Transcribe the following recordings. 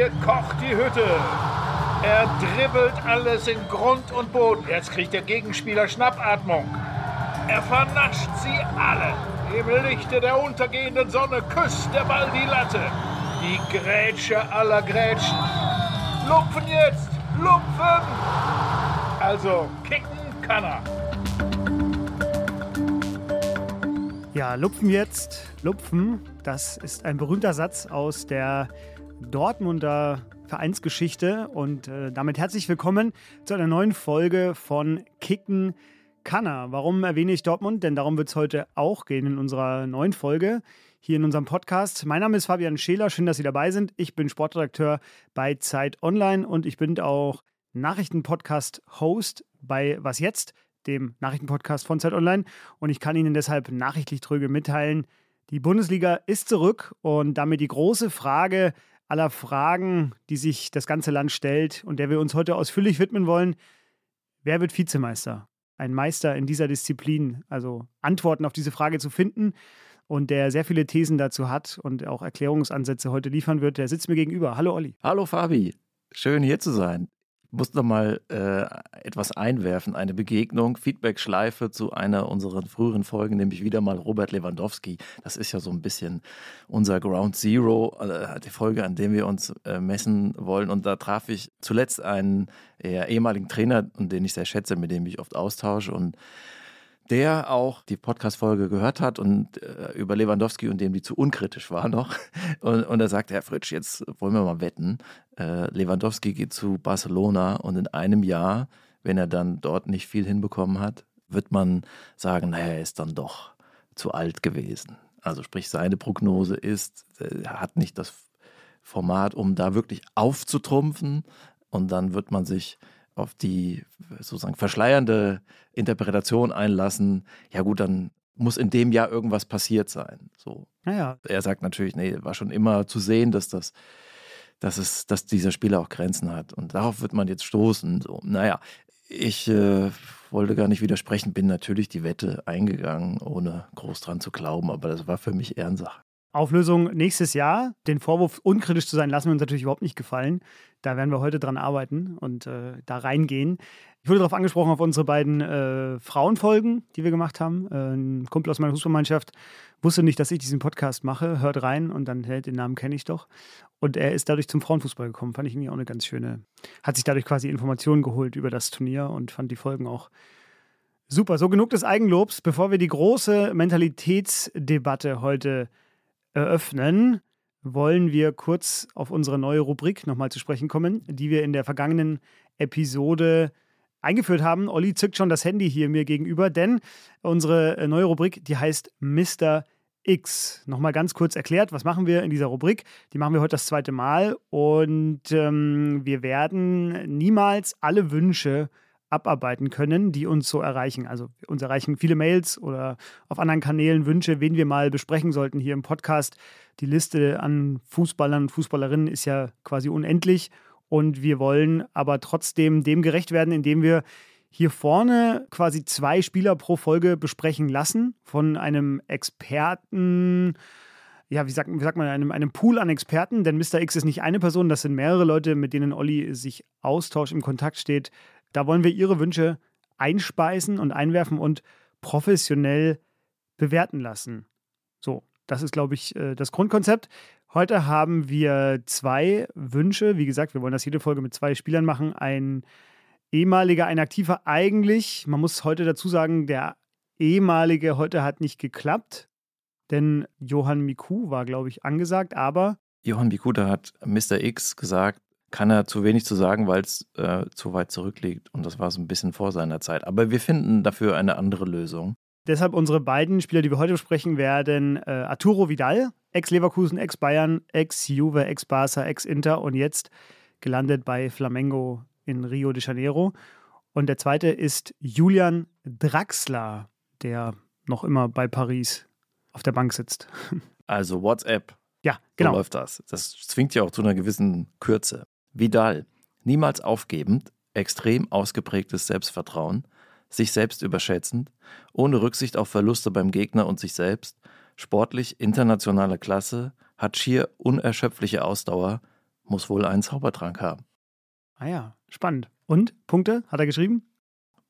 hier kocht die Hütte. Er dribbelt alles in Grund und Boden. Jetzt kriegt der Gegenspieler Schnappatmung. Er vernascht sie alle. Im Lichte der untergehenden Sonne küsst der Ball die Latte. Die Grätsche aller Grätschen. Lupfen jetzt! Lupfen! Also, kicken kann er. Ja, Lupfen jetzt, Lupfen, das ist ein berühmter Satz aus der Dortmunder Vereinsgeschichte und äh, damit herzlich willkommen zu einer neuen Folge von Kicken Kanner. Warum erwähne ich Dortmund? Denn darum wird es heute auch gehen in unserer neuen Folge hier in unserem Podcast. Mein Name ist Fabian Scheler, schön, dass Sie dabei sind. Ich bin Sportredakteur bei Zeit Online und ich bin auch Nachrichtenpodcast-Host bei Was Jetzt, dem Nachrichtenpodcast von Zeit Online. Und ich kann Ihnen deshalb nachrichtlich tröge mitteilen, die Bundesliga ist zurück und damit die große Frage aller Fragen, die sich das ganze Land stellt und der wir uns heute ausführlich widmen wollen. Wer wird Vizemeister? Ein Meister in dieser Disziplin, also Antworten auf diese Frage zu finden und der sehr viele Thesen dazu hat und auch Erklärungsansätze heute liefern wird, der sitzt mir gegenüber. Hallo Olli. Hallo Fabi, schön hier zu sein muss noch mal äh, etwas einwerfen, eine Begegnung, Feedback-Schleife zu einer unserer früheren Folgen, nämlich wieder mal Robert Lewandowski. Das ist ja so ein bisschen unser Ground Zero, äh, die Folge, an dem wir uns äh, messen wollen. Und da traf ich zuletzt einen ehemaligen Trainer, den ich sehr schätze, mit dem ich oft austausche und der auch die Podcast-Folge gehört hat und äh, über Lewandowski und dem die zu unkritisch war noch. Und, und er sagte, Herr Fritsch, jetzt wollen wir mal wetten. Äh, Lewandowski geht zu Barcelona und in einem Jahr, wenn er dann dort nicht viel hinbekommen hat, wird man sagen, naja, er ist dann doch zu alt gewesen. Also sprich, seine Prognose ist, er hat nicht das Format, um da wirklich aufzutrumpfen. Und dann wird man sich auf die sozusagen verschleiernde Interpretation einlassen, ja gut, dann muss in dem Jahr irgendwas passiert sein. So. Naja. Er sagt natürlich, nee, war schon immer zu sehen, dass das, dass es, dass dieser Spieler auch Grenzen hat. Und darauf wird man jetzt stoßen. So. Naja, ich äh, wollte gar nicht widersprechen, bin natürlich die Wette eingegangen, ohne groß dran zu glauben, aber das war für mich Ehrensache. Auflösung nächstes Jahr. Den Vorwurf, unkritisch zu sein, lassen wir uns natürlich überhaupt nicht gefallen. Da werden wir heute dran arbeiten und äh, da reingehen. Ich wurde darauf angesprochen, auf unsere beiden äh, Frauenfolgen, die wir gemacht haben. Äh, ein Kumpel aus meiner Fußballmannschaft wusste nicht, dass ich diesen Podcast mache, hört rein und dann, hält den Namen kenne ich doch. Und er ist dadurch zum Frauenfußball gekommen. Fand ich irgendwie auch eine ganz schöne, hat sich dadurch quasi Informationen geholt über das Turnier und fand die Folgen auch super. So genug des Eigenlobs, bevor wir die große Mentalitätsdebatte heute eröffnen, wollen wir kurz auf unsere neue Rubrik nochmal zu sprechen kommen, die wir in der vergangenen Episode eingeführt haben. Olli zückt schon das Handy hier mir gegenüber, denn unsere äh, neue Rubrik, die heißt Mr. X. Nochmal ganz kurz erklärt, was machen wir in dieser Rubrik? Die machen wir heute das zweite Mal und ähm, wir werden niemals alle Wünsche abarbeiten können, die uns so erreichen. Also uns erreichen viele Mails oder auf anderen Kanälen Wünsche, wen wir mal besprechen sollten hier im Podcast. Die Liste an Fußballern und Fußballerinnen ist ja quasi unendlich und wir wollen aber trotzdem dem gerecht werden, indem wir hier vorne quasi zwei Spieler pro Folge besprechen lassen von einem Experten ja, wie sagt, wie sagt man, einem, einem Pool an Experten, denn Mr. X ist nicht eine Person, das sind mehrere Leute, mit denen Olli sich austauscht, im Kontakt steht. Da wollen wir Ihre Wünsche einspeisen und einwerfen und professionell bewerten lassen. So, das ist, glaube ich, äh, das Grundkonzept. Heute haben wir zwei Wünsche. Wie gesagt, wir wollen das jede Folge mit zwei Spielern machen. Ein ehemaliger, ein aktiver eigentlich. Man muss heute dazu sagen, der ehemalige heute hat nicht geklappt, denn Johann Miku war, glaube ich, angesagt, aber. Johann Miku, da hat Mr. X gesagt, kann er zu wenig zu sagen, weil es äh, zu weit zurückliegt. Und das war so ein bisschen vor seiner Zeit. Aber wir finden dafür eine andere Lösung. Deshalb unsere beiden Spieler, die wir heute besprechen werden, äh, Arturo Vidal, Ex-Leverkusen, Ex-Bayern, Ex-Juve, Ex-Barca, Ex-Inter und jetzt gelandet bei Flamengo in Rio de Janeiro. Und der zweite ist Julian Draxler, der noch immer bei Paris auf der Bank sitzt. Also WhatsApp. Ja, genau. So läuft das. Das zwingt ja auch zu einer gewissen Kürze. Vidal, niemals aufgebend, extrem ausgeprägtes Selbstvertrauen, sich selbst überschätzend, ohne Rücksicht auf Verluste beim Gegner und sich selbst, sportlich internationale Klasse, hat schier unerschöpfliche Ausdauer, muss wohl einen Zaubertrank haben. Ah ja, spannend. Und Punkte hat er geschrieben?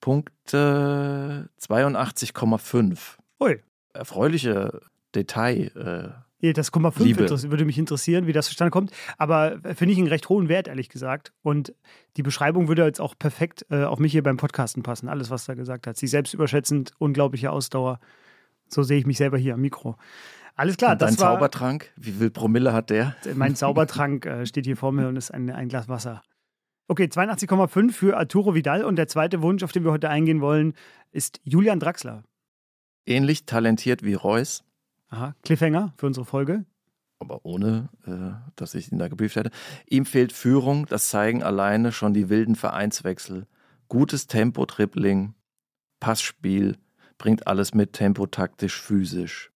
Punkte 82,5. Ui. Erfreuliche Detail. Äh, das Komma 5 würde mich interessieren, wie das zustande kommt. Aber äh, finde ich einen recht hohen Wert, ehrlich gesagt. Und die Beschreibung würde jetzt auch perfekt äh, auf mich hier beim Podcasten passen. Alles, was er gesagt hat. Sich selbst überschätzend, unglaubliche Ausdauer. So sehe ich mich selber hier am Mikro. Alles klar. Und dein war, Zaubertrank, wie viel Promille hat der? Mein Zaubertrank äh, steht hier vor mir und ist ein, ein Glas Wasser. Okay, 82,5 für Arturo Vidal. Und der zweite Wunsch, auf den wir heute eingehen wollen, ist Julian Draxler. Ähnlich talentiert wie Reus. Aha, Cliffhanger für unsere Folge. Aber ohne, äh, dass ich ihn da gebrieft hätte. Ihm fehlt Führung, das zeigen alleine schon die wilden Vereinswechsel. Gutes Tempo, Tripling, Passspiel, bringt alles mit, Tempo, taktisch, physisch.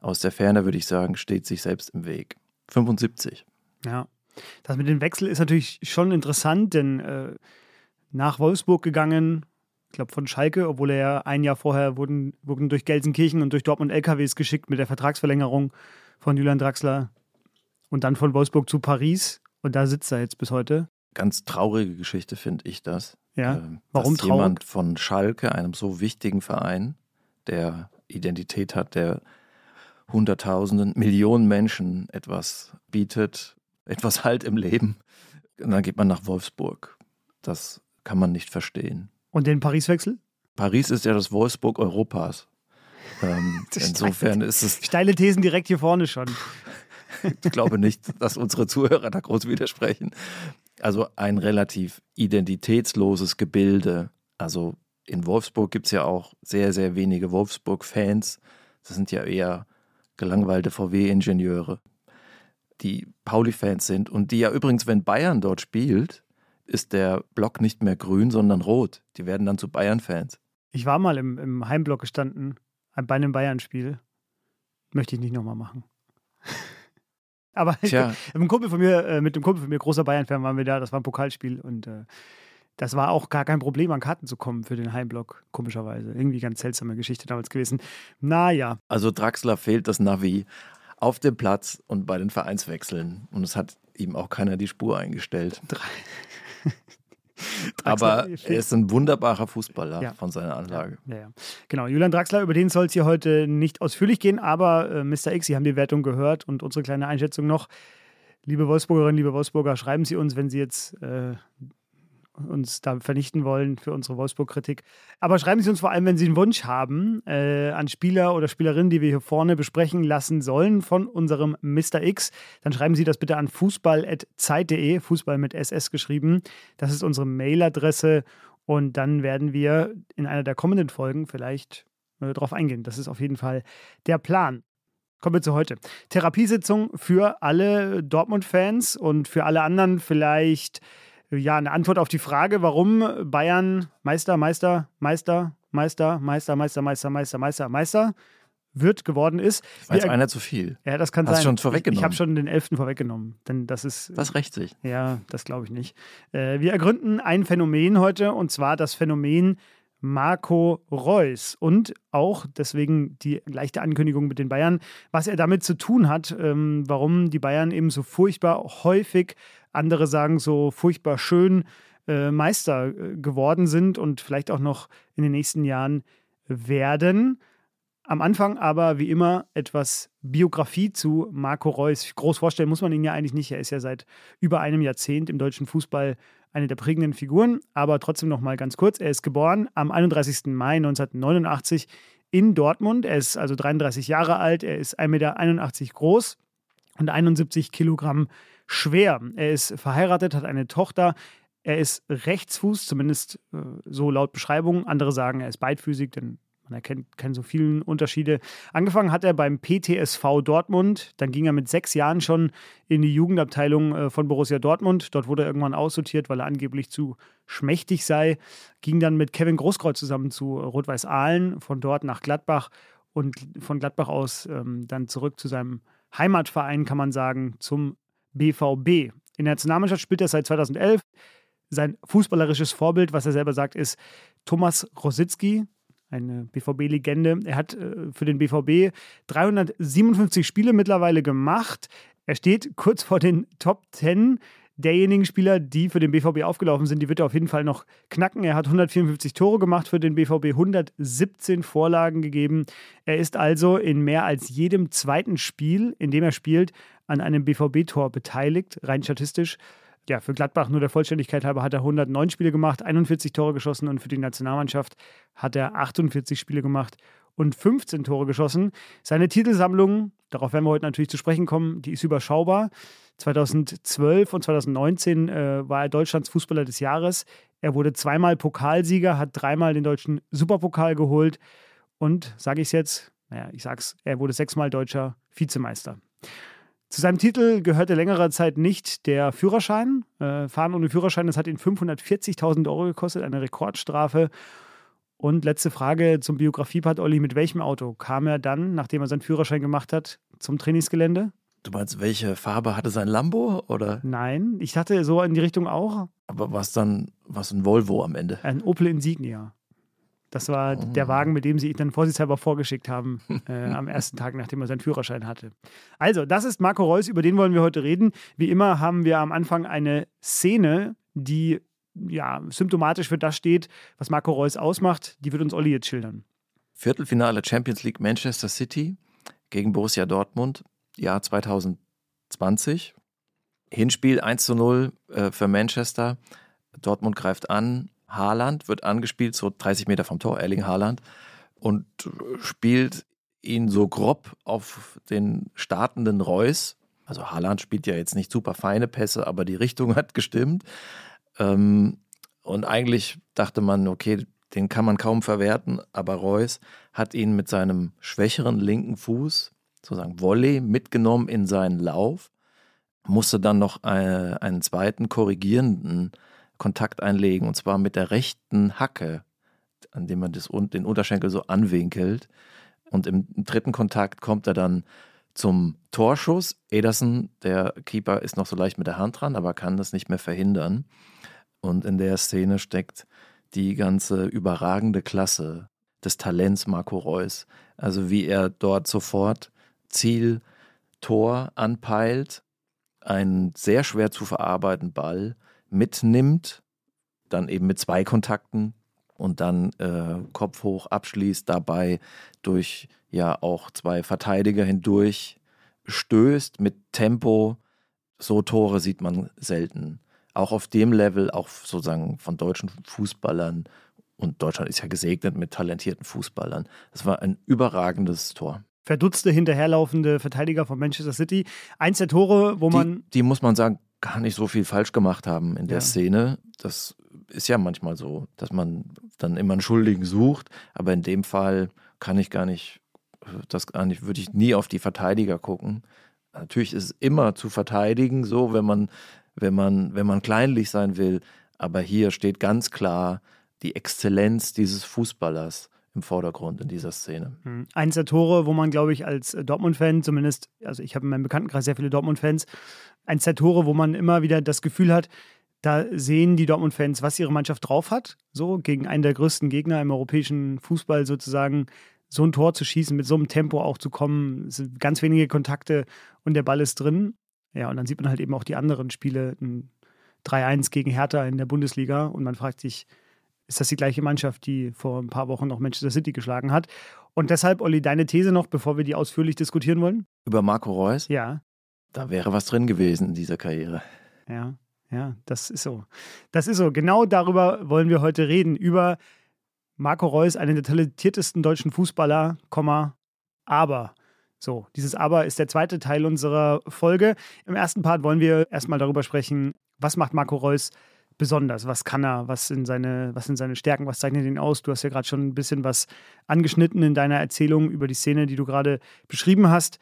Aus der Ferne würde ich sagen, steht sich selbst im Weg. 75. Ja, das mit dem Wechsel ist natürlich schon interessant, denn äh, nach Wolfsburg gegangen, ich glaube von Schalke, obwohl er ja ein Jahr vorher wurden, wurden durch Gelsenkirchen und durch Dortmund LKWs geschickt mit der Vertragsverlängerung von Julian Draxler und dann von Wolfsburg zu Paris und da sitzt er jetzt bis heute. Ganz traurige Geschichte finde ich das. Ja. Äh, Warum dass jemand von Schalke, einem so wichtigen Verein, der Identität hat, der Hunderttausenden, Millionen Menschen etwas bietet, etwas Halt im Leben. Und dann geht man nach Wolfsburg. Das kann man nicht verstehen. Und den Paris-Wechsel? Paris ist ja das Wolfsburg Europas. Ähm, insofern ist es. Steile Thesen direkt hier vorne schon. ich glaube nicht, dass unsere Zuhörer da groß widersprechen. Also ein relativ identitätsloses Gebilde. Also in Wolfsburg gibt es ja auch sehr, sehr wenige Wolfsburg-Fans. Das sind ja eher gelangweilte VW-Ingenieure die Pauli-Fans sind und die ja übrigens, wenn Bayern dort spielt, ist der Block nicht mehr grün, sondern rot. Die werden dann zu Bayern-Fans. Ich war mal im, im Heimblock gestanden, bei einem Bayern-Spiel. Möchte ich nicht nochmal machen. Aber Tja. Mit, Kumpel von mir, äh, mit dem Kumpel von mir, großer Bayern-Fan, waren wir da. Das war ein Pokalspiel und äh, das war auch gar kein Problem, an Karten zu kommen für den Heimblock, komischerweise. Irgendwie ganz seltsame Geschichte damals gewesen. Naja. Also Draxler fehlt das Navi auf dem Platz und bei den Vereinswechseln. Und es hat ihm auch keiner die Spur eingestellt. Aber er ist ein wunderbarer Fußballer ja. von seiner Anlage. Ja, ja. Genau, Julian Draxler, über den soll es hier heute nicht ausführlich gehen, aber äh, Mr. X, Sie haben die Wertung gehört und unsere kleine Einschätzung noch. Liebe Wolfsburgerinnen, liebe Wolfsburger, schreiben Sie uns, wenn Sie jetzt äh, uns da vernichten wollen für unsere Wolfsburg-Kritik. Aber schreiben Sie uns vor allem, wenn Sie einen Wunsch haben äh, an Spieler oder Spielerinnen, die wir hier vorne besprechen lassen sollen von unserem Mr. X, dann schreiben Sie das bitte an fußball.zeit.de, Fußball mit SS geschrieben. Das ist unsere Mailadresse und dann werden wir in einer der kommenden Folgen vielleicht äh, darauf eingehen. Das ist auf jeden Fall der Plan. Kommen wir zu heute. Therapiesitzung für alle Dortmund-Fans und für alle anderen vielleicht ja, eine Antwort auf die Frage, warum Bayern Meister, Meister, Meister, Meister, Meister, Meister, Meister, Meister, Meister, Meister wird geworden ist. War jetzt einer zu viel. Ja, das kann Hast sein. Hast schon vorweggenommen? Ich, ich habe schon den elften vorweggenommen, denn das ist. Das rächt sich. Ja, das glaube ich nicht. Äh, wir ergründen ein Phänomen heute und zwar das Phänomen Marco Reus und auch deswegen die leichte Ankündigung mit den Bayern, was er damit zu tun hat, ähm, warum die Bayern eben so furchtbar häufig andere sagen so furchtbar schön äh, Meister äh, geworden sind und vielleicht auch noch in den nächsten Jahren werden. Am Anfang aber wie immer etwas Biografie zu Marco Reus. Groß vorstellen muss man ihn ja eigentlich nicht. Er ist ja seit über einem Jahrzehnt im deutschen Fußball eine der prägenden Figuren. Aber trotzdem noch mal ganz kurz. Er ist geboren am 31. Mai 1989 in Dortmund. Er ist also 33 Jahre alt. Er ist 1,81 Meter groß und 71 Kilogramm schwer. Er ist verheiratet, hat eine Tochter. Er ist Rechtsfuß, zumindest äh, so laut Beschreibung. Andere sagen, er ist beidfüßig, denn man erkennt keine so vielen Unterschiede. Angefangen hat er beim PTSV Dortmund. Dann ging er mit sechs Jahren schon in die Jugendabteilung äh, von Borussia Dortmund. Dort wurde er irgendwann aussortiert, weil er angeblich zu schmächtig sei. Ging dann mit Kevin Großkreuz zusammen zu Rot-Weiß Aalen, von dort nach Gladbach und von Gladbach aus ähm, dann zurück zu seinem Heimatverein, kann man sagen, zum BVB. In der Nationalmannschaft spielt er seit 2011. Sein fußballerisches Vorbild, was er selber sagt, ist Thomas Rositzky, eine BVB-Legende. Er hat äh, für den BVB 357 Spiele mittlerweile gemacht. Er steht kurz vor den Top 10 derjenigen Spieler, die für den BVB aufgelaufen sind, die wird er auf jeden Fall noch knacken. Er hat 154 Tore gemacht für den BVB, 117 Vorlagen gegeben. Er ist also in mehr als jedem zweiten Spiel, in dem er spielt, an einem BVB-Tor beteiligt, rein statistisch. Ja, für Gladbach nur der Vollständigkeit halber hat er 109 Spiele gemacht, 41 Tore geschossen und für die Nationalmannschaft hat er 48 Spiele gemacht und 15 Tore geschossen. Seine Titelsammlung, darauf werden wir heute natürlich zu sprechen kommen, die ist überschaubar. 2012 und 2019 äh, war er Deutschlands Fußballer des Jahres. Er wurde zweimal Pokalsieger, hat dreimal den deutschen Superpokal geholt und, sage ich es jetzt, naja, ich sag's, er wurde sechsmal deutscher Vizemeister. Zu seinem Titel gehörte längere Zeit nicht der Führerschein. Äh, Fahren ohne Führerschein, das hat ihn 540.000 Euro gekostet, eine Rekordstrafe. Und letzte Frage zum Biografiepart, Olli. Mit welchem Auto kam er dann, nachdem er seinen Führerschein gemacht hat, zum Trainingsgelände? Du meinst, welche Farbe hatte sein Lambo? Oder? Nein, ich dachte so in die Richtung auch. Aber was dann, was ein Volvo am Ende? Ein Opel Insignia. Das war oh. der Wagen, mit dem sie ihn dann vorsichtshalber vorgeschickt haben, äh, am ersten Tag, nachdem er seinen Führerschein hatte. Also, das ist Marco Reus, über den wollen wir heute reden. Wie immer haben wir am Anfang eine Szene, die ja symptomatisch für das steht, was Marco Reus ausmacht. Die wird uns Olli jetzt schildern. Viertelfinale Champions League Manchester City gegen Borussia Dortmund, Jahr 2020. Hinspiel 1 zu 0 äh, für Manchester. Dortmund greift an, Haaland wird angespielt, so 30 Meter vom Tor, Erling Haaland, und spielt ihn so grob auf den startenden Reus. Also Haaland spielt ja jetzt nicht super feine Pässe, aber die Richtung hat gestimmt. Ähm, und eigentlich dachte man, okay, den kann man kaum verwerten, aber Reus hat ihn mit seinem schwächeren linken Fuß, sozusagen Volley, mitgenommen in seinen Lauf, musste dann noch äh, einen zweiten korrigierenden Kontakt einlegen und zwar mit der rechten Hacke, an dem man das, den Unterschenkel so anwinkelt. Und im dritten Kontakt kommt er dann zum Torschuss. Ederson, der Keeper, ist noch so leicht mit der Hand dran, aber kann das nicht mehr verhindern. Und in der Szene steckt die ganze überragende Klasse des Talents Marco Reus. Also wie er dort sofort Ziel, Tor anpeilt, einen sehr schwer zu verarbeitenden Ball mitnimmt, dann eben mit zwei Kontakten und dann äh, Kopf hoch abschließt, dabei durch ja auch zwei Verteidiger hindurch stößt mit Tempo. So Tore sieht man selten. Auch auf dem Level, auch sozusagen von deutschen Fußballern. Und Deutschland ist ja gesegnet mit talentierten Fußballern. Das war ein überragendes Tor verdutzte, hinterherlaufende Verteidiger von Manchester City. Eins der Tore, wo man. Die, die muss man sagen, gar nicht so viel falsch gemacht haben in der ja. Szene. Das ist ja manchmal so, dass man dann immer einen Schuldigen sucht, aber in dem Fall kann ich gar nicht, das gar nicht, würde ich nie auf die Verteidiger gucken. Natürlich ist es immer zu verteidigen, so wenn man, wenn man, wenn man kleinlich sein will, aber hier steht ganz klar die Exzellenz dieses Fußballers im Vordergrund in dieser Szene. Hm. Eins der Tore, wo man, glaube ich, als Dortmund-Fan zumindest, also ich habe in meinem Bekanntenkreis sehr viele Dortmund-Fans, eins der Tore, wo man immer wieder das Gefühl hat, da sehen die Dortmund-Fans, was ihre Mannschaft drauf hat, so gegen einen der größten Gegner im europäischen Fußball sozusagen so ein Tor zu schießen, mit so einem Tempo auch zu kommen, es sind ganz wenige Kontakte und der Ball ist drin. Ja, und dann sieht man halt eben auch die anderen Spiele, ein 3-1 gegen Hertha in der Bundesliga und man fragt sich, ist das die gleiche Mannschaft, die vor ein paar Wochen noch Manchester City geschlagen hat? Und deshalb, Olli, deine These noch, bevor wir die ausführlich diskutieren wollen? Über Marco Reus? Ja. Da wäre was drin gewesen in dieser Karriere. Ja, ja, das ist so. Das ist so. Genau darüber wollen wir heute reden. Über Marco Reus, einen der talentiertesten deutschen Fußballer, aber. So, dieses Aber ist der zweite Teil unserer Folge. Im ersten Part wollen wir erstmal darüber sprechen, was macht Marco Reus besonders? Was kann er? Was sind seine, was sind seine Stärken? Was zeichnet ihn aus? Du hast ja gerade schon ein bisschen was angeschnitten in deiner Erzählung über die Szene, die du gerade beschrieben hast.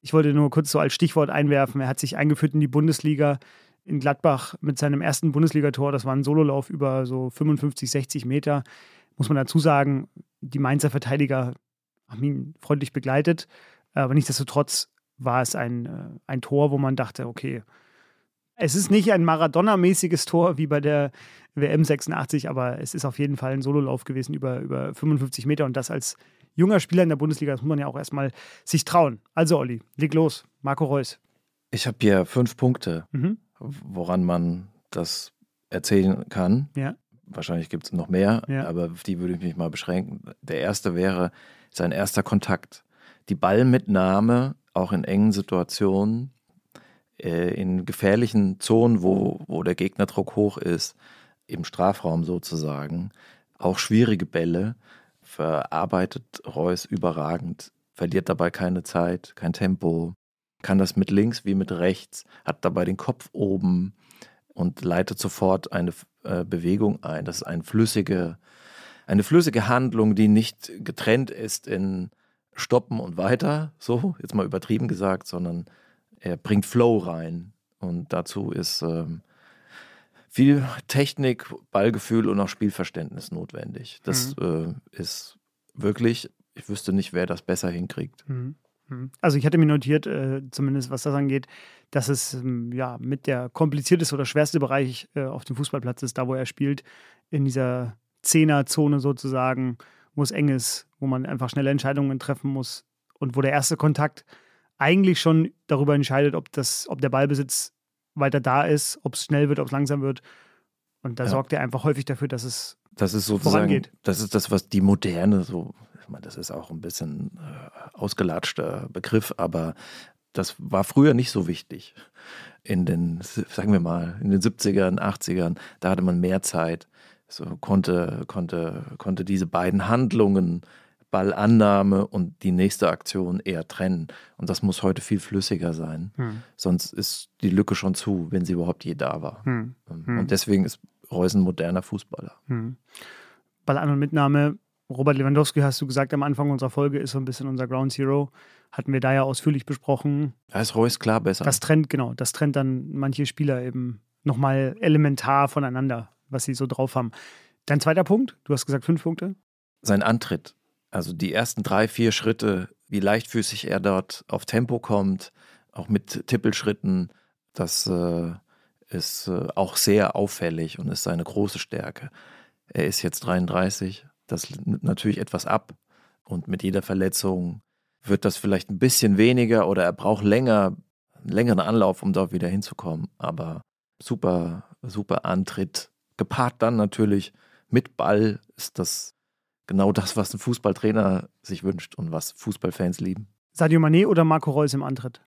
Ich wollte nur kurz so als Stichwort einwerfen. Er hat sich eingeführt in die Bundesliga in Gladbach mit seinem ersten Bundesligator. Das war ein Sololauf über so 55, 60 Meter. Muss man dazu sagen, die Mainzer Verteidiger haben ihn freundlich begleitet. Aber nichtsdestotrotz war es ein, äh, ein Tor, wo man dachte, okay, es ist nicht ein Maradona-mäßiges Tor wie bei der WM 86, aber es ist auf jeden Fall ein Sololauf gewesen über, über 55 Meter und das als junger Spieler in der Bundesliga, das muss man ja auch erstmal sich trauen. Also, Olli, leg los. Marco Reus. Ich habe hier fünf Punkte, Mhm. woran man das erzählen kann. Ja. Wahrscheinlich gibt es noch mehr, Ja. aber auf die würde ich mich mal beschränken. Der erste wäre sein erster Kontakt. Die Ballmitnahme, auch in engen Situationen, äh, in gefährlichen Zonen, wo, wo der Gegnerdruck hoch ist, im Strafraum sozusagen. Auch schwierige Bälle verarbeitet Reus überragend, verliert dabei keine Zeit, kein Tempo, kann das mit links wie mit rechts, hat dabei den Kopf oben und leitet sofort eine äh, Bewegung ein. Das ist eine flüssige, eine flüssige Handlung, die nicht getrennt ist in Stoppen und weiter, so, jetzt mal übertrieben gesagt, sondern er bringt Flow rein. Und dazu ist ähm, viel Technik, Ballgefühl und auch Spielverständnis notwendig. Das äh, ist wirklich, ich wüsste nicht, wer das besser hinkriegt. Mhm. Mhm. Also ich hatte mir notiert, äh, zumindest was das angeht, dass es ähm, ja mit der komplizierteste oder schwerste Bereich äh, auf dem Fußballplatz ist, da wo er spielt, in dieser Zehnerzone sozusagen, wo es eng ist, wo man einfach schnelle Entscheidungen treffen muss und wo der erste Kontakt eigentlich schon darüber entscheidet, ob, das, ob der Ballbesitz weiter da ist, ob es schnell wird, ob es langsam wird. Und da Ja. sorgt er einfach häufig dafür, dass es Das ist sozusagen, Vorangeht. das ist das, was die Moderne so, ich meine, das ist auch ein bisschen äh, ausgelatschter Begriff, aber das war früher nicht so wichtig. In den, sagen wir mal, in den 70ern, 80ern, da hatte man mehr Zeit, so konnte, konnte, konnte diese beiden Handlungen, Ballannahme und die nächste Aktion eher trennen. Und das muss heute viel flüssiger sein. Hm. Sonst ist die Lücke schon zu, wenn sie überhaupt je da war. Hm. Hm. Und deswegen ist Reus ein moderner Fußballer. Hm. Ballan und Mitnahme. Robert Lewandowski, hast du gesagt am Anfang unserer Folge, ist so ein bisschen unser Ground Zero. Hatten wir da ja ausführlich besprochen. Da ist Reus klar besser. Das trennt, genau, das trennt dann manche Spieler eben nochmal elementar voneinander, was sie so drauf haben. Dein zweiter Punkt, du hast gesagt fünf Punkte. Sein Antritt, also die ersten drei, vier Schritte, wie leichtfüßig er dort auf Tempo kommt, auch mit Tippelschritten, das äh, ist äh, auch sehr auffällig und ist seine große Stärke. Er ist jetzt 33, das nimmt natürlich etwas ab und mit jeder Verletzung wird das vielleicht ein bisschen weniger oder er braucht länger, einen längeren Anlauf, um dort wieder hinzukommen. Aber super, super Antritt. Gepaart dann natürlich mit Ball ist das genau das, was ein Fußballtrainer sich wünscht und was Fußballfans lieben. Sadio Mané oder Marco Reus im Antritt?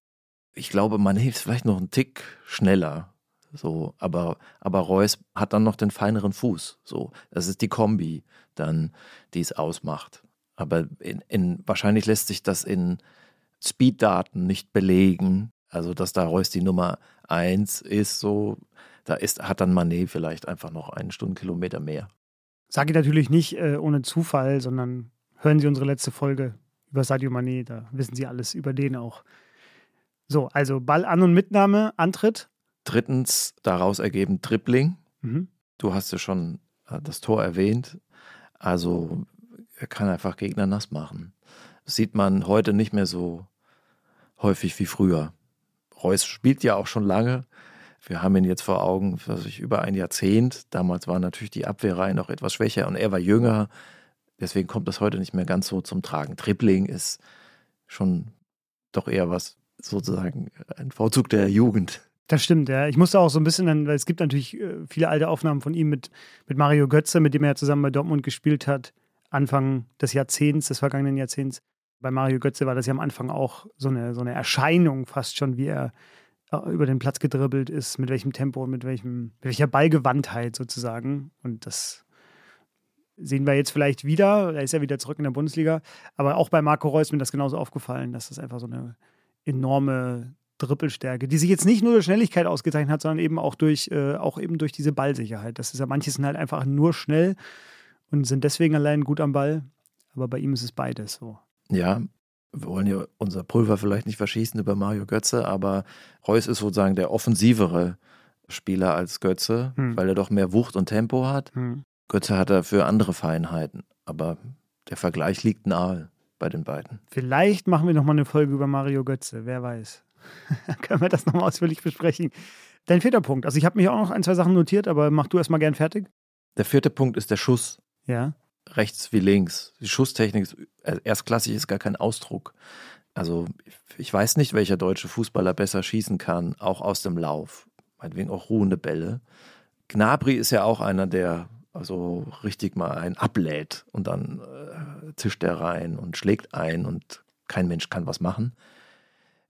Ich glaube, man hilft vielleicht noch einen Tick schneller. So, aber, aber Reus hat dann noch den feineren Fuß. So, das ist die Kombi, dann, die es ausmacht. Aber in, in, wahrscheinlich lässt sich das in Speeddaten nicht belegen. Also, dass da Reus die Nummer eins ist, so, da ist, hat dann Manet vielleicht einfach noch einen Stundenkilometer mehr. Sage ich natürlich nicht äh, ohne Zufall, sondern hören Sie unsere letzte Folge über Sadio Mané, da wissen Sie alles über den auch. So, also Ball an und Mitnahme, Antritt. Drittens, daraus ergeben Dribbling. Mhm. Du hast ja schon äh, das Tor erwähnt. Also er kann einfach Gegner nass machen. Das sieht man heute nicht mehr so häufig wie früher. Reus spielt ja auch schon lange. Wir haben ihn jetzt vor Augen, was ich, über ein Jahrzehnt. Damals war natürlich die Abwehrreihe noch etwas schwächer und er war jünger. Deswegen kommt das heute nicht mehr ganz so zum Tragen. Dribbling ist schon doch eher was, sozusagen ein Vorzug der Jugend. Das stimmt, ja. Ich musste auch so ein bisschen, dann, weil es gibt natürlich äh, viele alte Aufnahmen von ihm mit, mit Mario Götze, mit dem er zusammen bei Dortmund gespielt hat, Anfang des Jahrzehnts, des vergangenen Jahrzehnts. Bei Mario Götze war das ja am Anfang auch so eine, so eine Erscheinung fast schon, wie er über den Platz gedribbelt ist, mit welchem Tempo und mit, welchem, mit welcher Ballgewandtheit sozusagen. Und das sehen wir jetzt vielleicht wieder. Er ist ja wieder zurück in der Bundesliga. Aber auch bei Marco Reus ist mir das genauso aufgefallen, dass das einfach so eine enorme Trippelstärke, die sich jetzt nicht nur durch Schnelligkeit ausgezeichnet hat, sondern eben auch durch, äh, auch eben durch diese Ballsicherheit. Das ist ja, manche sind halt einfach nur schnell und sind deswegen allein gut am Ball. Aber bei ihm ist es beides so. Ja, wir wollen ja unser Pulver vielleicht nicht verschießen über Mario Götze, aber Reus ist sozusagen der offensivere Spieler als Götze, Hm. weil er doch mehr Wucht und Tempo hat. Hm. Götze hat dafür andere Feinheiten, aber der Vergleich liegt nahe bei den beiden. Vielleicht machen wir nochmal eine Folge über Mario Götze, wer weiß. Können wir das nochmal ausführlich besprechen. Dein vierter Punkt. Also ich habe mir auch noch ein, zwei Sachen notiert, aber mach du erstmal gern fertig. Der vierte Punkt ist der Schuss, Ja. Rechts wie links. Die Schusstechnik ist äh, erstklassig, ist gar kein Ausdruck. Also ich weiß nicht, welcher deutsche Fußballer besser schießen kann, auch aus dem Lauf. Meinetwegen auch ruhende Bälle. Gnabry ist ja auch einer, der also richtig mal einen ablädt und dann äh, zischt er rein und schlägt ein und kein Mensch kann was machen.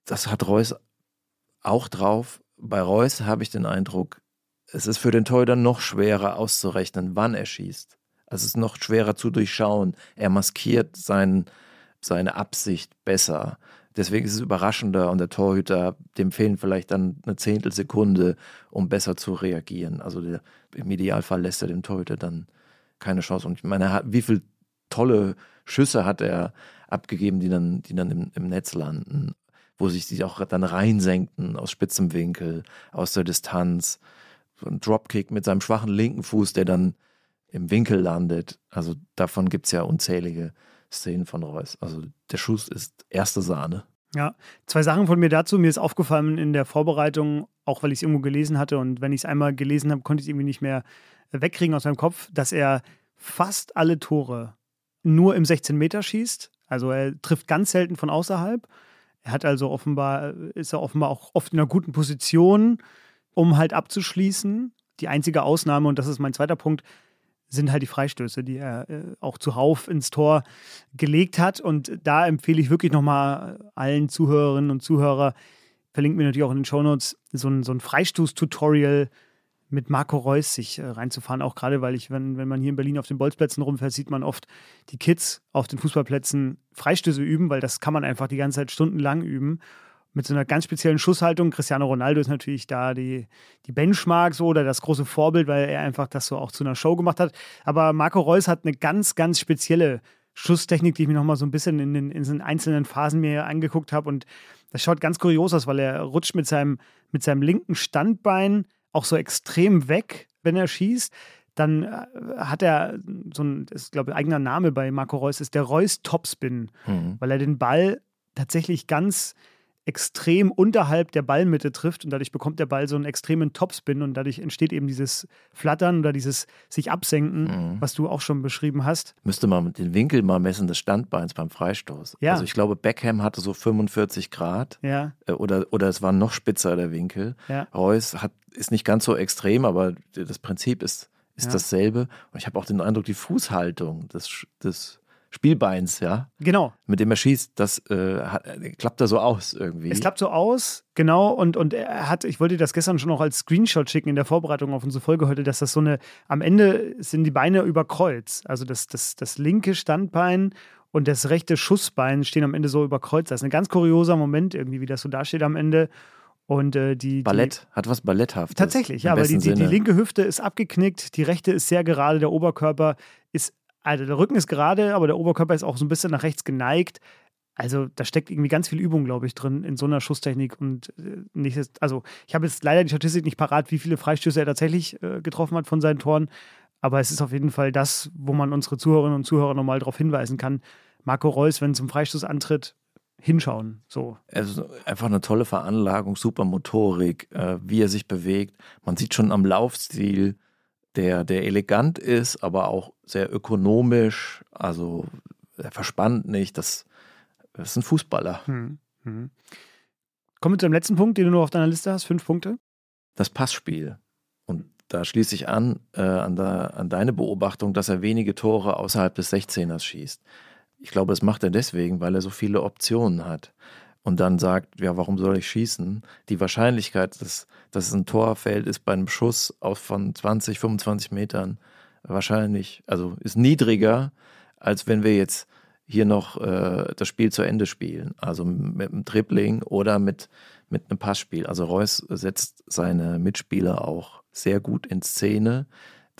Das hat Reus auch drauf. Bei Reus habe ich den Eindruck, es ist für den Torhüter noch schwerer auszurechnen, wann er schießt. Es ist noch schwerer zu durchschauen. Er maskiert sein, seine Absicht besser. Deswegen ist es überraschender und der Torhüter, dem fehlen vielleicht dann eine Zehntelsekunde, um besser zu reagieren. Also der, im Idealfall lässt er dem Torhüter dann keine Chance. Und ich meine, wie viele tolle Schüsse hat er abgegeben, die dann, die dann im, im Netz landen, wo sich die auch dann reinsenkten aus spitzem Winkel, aus der Distanz. So ein Dropkick mit seinem schwachen linken Fuß, der dann im Winkel landet. Also davon gibt es ja unzählige Szenen von Reus. Also der Schuss ist erste Sahne. Ja, zwei Sachen von mir dazu. Mir ist aufgefallen in der Vorbereitung, auch weil ich es irgendwo gelesen hatte und wenn ich es einmal gelesen habe, konnte ich es irgendwie nicht mehr wegkriegen aus meinem Kopf, dass er fast alle Tore nur im 16 Meter schießt. Also er trifft ganz selten von außerhalb. Er hat also offenbar, ist er offenbar auch oft in einer guten Position, um halt abzuschließen. Die einzige Ausnahme, und das ist mein zweiter Punkt, sind halt die Freistöße, die er äh, auch zuhauf ins Tor gelegt hat. Und da empfehle ich wirklich nochmal allen Zuhörerinnen und Zuhörer, verlinkt mir natürlich auch in den Shownotes, so ein, so ein Freistoß-Tutorial mit Marco Reus sich äh, reinzufahren. Auch gerade, weil ich, wenn, wenn man hier in Berlin auf den Bolzplätzen rumfährt, sieht man oft die Kids auf den Fußballplätzen Freistöße üben, weil das kann man einfach die ganze Zeit stundenlang üben mit so einer ganz speziellen Schusshaltung. Cristiano Ronaldo ist natürlich da die, die Benchmark so oder das große Vorbild, weil er einfach das so auch zu einer Show gemacht hat. Aber Marco Reus hat eine ganz, ganz spezielle Schusstechnik, die ich mir nochmal so ein bisschen in den, in den einzelnen Phasen mir angeguckt habe. Und das schaut ganz kurios aus, weil er rutscht mit seinem, mit seinem linken Standbein auch so extrem weg, wenn er schießt. Dann äh, hat er so ein, ich glaube, eigener Name bei Marco Reus ist der Reus Topspin, mhm. weil er den Ball tatsächlich ganz extrem unterhalb der Ballmitte trifft und dadurch bekommt der Ball so einen extremen Topspin und dadurch entsteht eben dieses Flattern oder dieses sich absenken, mhm. was du auch schon beschrieben hast. Müsste man den Winkel mal messen des Standbeins beim Freistoß. Ja. Also ich glaube, Beckham hatte so 45 Grad ja. Äh, oder, oder es war noch spitzer der Winkel. Ja. Reus hat, ist nicht ganz so extrem, aber das Prinzip ist, ist ja. dasselbe. Und ich habe auch den Eindruck, die Fußhaltung des, des Spielbeins, ja. Genau. Mit dem er schießt, das äh, hat, klappt da so aus irgendwie. Es klappt so aus, genau. Und, und er hat, ich wollte das gestern schon auch als Screenshot schicken in der Vorbereitung auf unsere Folge heute, dass das so eine, am Ende sind die Beine über Kreuz. Also das, das, das linke Standbein und das rechte Schussbein stehen am Ende so über Kreuz. Das ist ein ganz kurioser Moment irgendwie, wie das so dasteht am Ende. Und äh, die, Ballett, die, hat was Balletthaftes. Tatsächlich, ja, aber die, die, die, linke Hüfte ist abgeknickt, die rechte ist sehr gerade, der Oberkörper ist also der Rücken ist gerade, aber der Oberkörper ist auch so ein bisschen nach rechts geneigt. Also da steckt irgendwie ganz viel Übung, glaube ich, drin in so einer Schusstechnik. Und äh, nicht, also ich habe jetzt leider die Statistik nicht parat, wie viele Freistöße er tatsächlich äh, getroffen hat von seinen Toren. Aber es ist auf jeden Fall das, wo man unsere Zuhörerinnen und Zuhörer nochmal darauf hinweisen kann. Marco Reus, wenn zum Freistoß antritt, hinschauen. So. Also einfach eine tolle Veranlagung, super Motorik, äh, wie er sich bewegt. Man sieht schon am Laufstil, der, der elegant ist, aber auch sehr ökonomisch. Also er verspannt nicht. Das, das ist ein Fußballer. Hm, hm. Kommen wir zu dem letzten Punkt, den du noch auf deiner Liste hast. Fünf Punkte. Das Passspiel. Und da schließe ich an, äh, an, der, an deine Beobachtung, dass er wenige Tore außerhalb des 16ers schießt. Ich glaube, das macht er deswegen, weil er so viele Optionen hat und dann sagt, ja, warum soll ich schießen? Die Wahrscheinlichkeit, dass, dass es ein Tor fällt, ist bei einem Schuss von 20, 25 Metern wahrscheinlich, also ist niedriger, als wenn wir jetzt hier noch äh, das Spiel zu Ende spielen. Also mit einem Dribbling oder mit, mit einem Passspiel. Also Reus setzt seine Mitspieler auch sehr gut in Szene.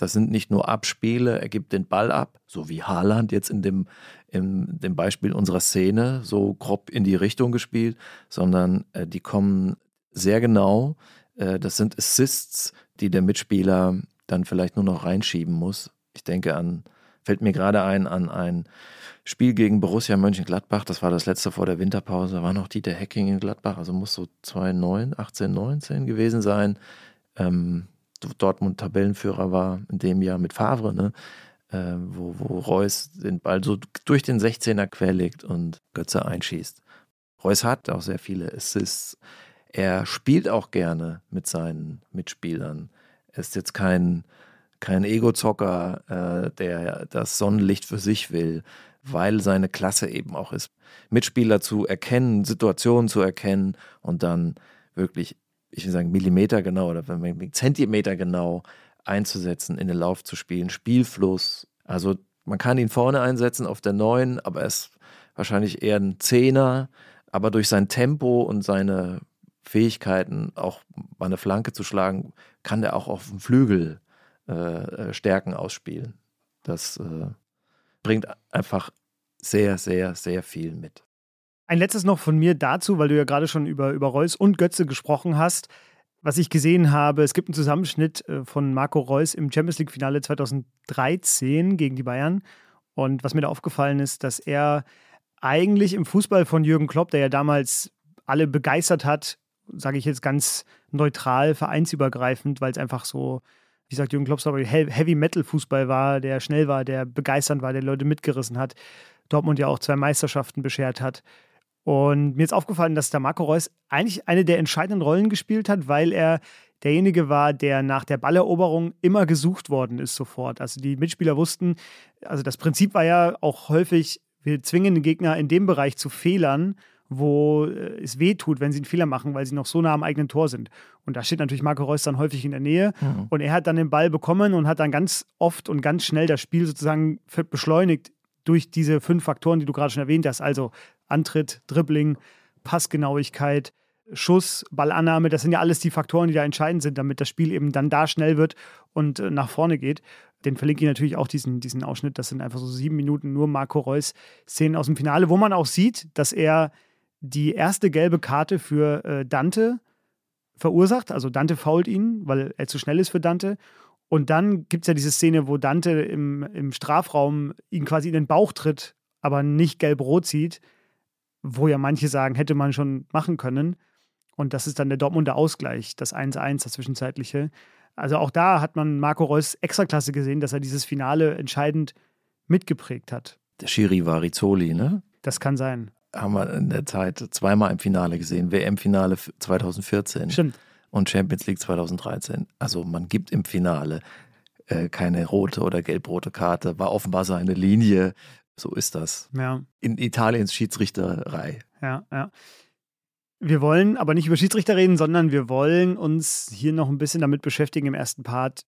Das sind nicht nur Abspiele, er gibt den Ball ab, so wie Haaland jetzt in dem, in dem Beispiel unserer Szene, so grob in die Richtung gespielt, sondern äh, die kommen sehr genau. Äh, das sind Assists, die der Mitspieler dann vielleicht nur noch reinschieben muss. Ich denke an, fällt mir gerade ein, an ein Spiel gegen Borussia Mönchengladbach, das war das letzte vor der Winterpause, da war noch Dieter Hecking in Gladbach, also muss so 2009, 18, 19 gewesen sein. Ähm, Dortmund Tabellenführer war in dem Jahr mit Favre, ne? Äh, wo, wo Reus den Ball so durch den 16er querlegt und Götze einschießt. Reus hat auch sehr viele Assists. Er spielt auch gerne mit seinen Mitspielern. Er ist jetzt kein, kein Ego-Zocker, äh, der das Sonnenlicht für sich will, weil seine Klasse eben auch ist, Mitspieler zu erkennen, Situationen zu erkennen und dann wirklich, ich will sagen, Millimeter genau oder Zentimeter genau einzusetzen, in den Lauf zu spielen, Spielfluss. Also man kann ihn vorne einsetzen auf der neuen, aber er ist wahrscheinlich eher ein Zehner, aber durch sein Tempo und seine Fähigkeiten, auch mal eine Flanke zu schlagen, kann er auch auf dem Flügel äh, äh, Stärken ausspielen. Das äh, bringt einfach sehr, sehr, sehr viel mit. Ein letztes noch von mir dazu, weil du ja gerade schon über, über Reus und Götze gesprochen hast. Was ich gesehen habe, es gibt einen Zusammenschnitt äh, von Marco Reus im Champions League-Finale 2013 gegen die Bayern. Und was mir da aufgefallen ist, dass er eigentlich im Fußball von Jürgen Klopp, der ja damals alle begeistert hat, sage ich jetzt ganz neutral, vereinsübergreifend, weil es einfach so, wie sagt Jürgen Klopp, Heavy Metal Fußball war, der schnell war, der begeisternd war, der Leute mitgerissen hat. Dortmund ja auch zwei Meisterschaften beschert hat. Und mir ist aufgefallen, dass der Marco Reus eigentlich eine der entscheidenden Rollen gespielt hat, weil er derjenige war, der nach der Balleroberung immer gesucht worden ist sofort. Also die Mitspieler wussten, also das Prinzip war ja auch häufig, wir zwingen den Gegner in dem Bereich zu Fehlern, wo äh, es weh tut, wenn sie einen Fehler machen, weil sie noch so nah am eigenen Tor sind. Und da steht natürlich Marco Reus dann häufig in der Nähe. Mhm. Und er hat dann den Ball bekommen und hat dann ganz oft und ganz schnell das Spiel sozusagen beschleunigt durch diese fünf Faktoren, die du gerade schon erwähnt hast. Also Antritt, Dribbling, Passgenauigkeit, Schuss, Ballannahme, das sind ja alles die Faktoren, die da entscheidend sind, damit das Spiel eben dann da schnell wird und äh, nach vorne geht. Den verlinke ich natürlich auch diesen, diesen Ausschnitt. Das sind einfach so sieben Minuten nur Marco Reus Szenen aus dem Finale, wo man auch sieht, dass er die erste gelbe Karte für äh, Dante verursacht. Also Dante fault ihn, weil er zu schnell ist für Dante. Und dann gibt es ja diese Szene, wo Dante im, im Strafraum ihn quasi in den Bauch tritt, aber nicht gelb-rot sieht, wo ja manche sagen, hätte man schon machen können. Und das ist dann der Dortmunder Ausgleich, das 1-1, das zwischenzeitliche. Also auch da hat man Marco Reus Extraklasse gesehen, dass er dieses Finale entscheidend mitgeprägt hat. Der Schiri war Rizzoli, ne? Das kann sein. Haben wir in der Zeit zweimal im Finale gesehen. WM-Finale 2014. Stimmt. Und Champions League 2013. Also man gibt im Finale äh, keine rote oder gelb-rote Karte. War offenbar seine Linie. So ist das. Ja. In Italiens Schiedsrichterei. Ja, ja. Wir wollen aber nicht über Schiedsrichter reden, sondern wir wollen uns hier noch ein bisschen damit beschäftigen im ersten Part.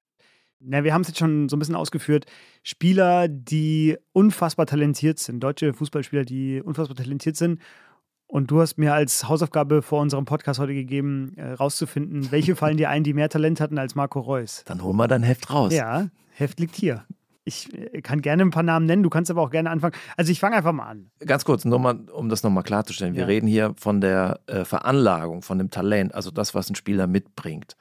Na, wir haben es jetzt schon so ein bisschen ausgeführt. Spieler, die unfassbar talentiert sind, deutsche Fußballspieler, die unfassbar talentiert sind. Und du hast mir als Hausaufgabe vor unserem Podcast heute gegeben, äh, rauszufinden, welche fallen dir ein, die mehr Talent hatten als Marco Reus. Dann hol mal dein Heft raus. Ja, Heft liegt hier. Ich äh, kann gerne ein paar Namen nennen, du kannst aber auch gerne anfangen. Also ich fange einfach mal an. Ganz kurz, nur mal, um das nochmal klarzustellen. Wir ja. reden hier von der äh, Veranlagung, von dem Talent, also das, was ein Spieler mitbringt.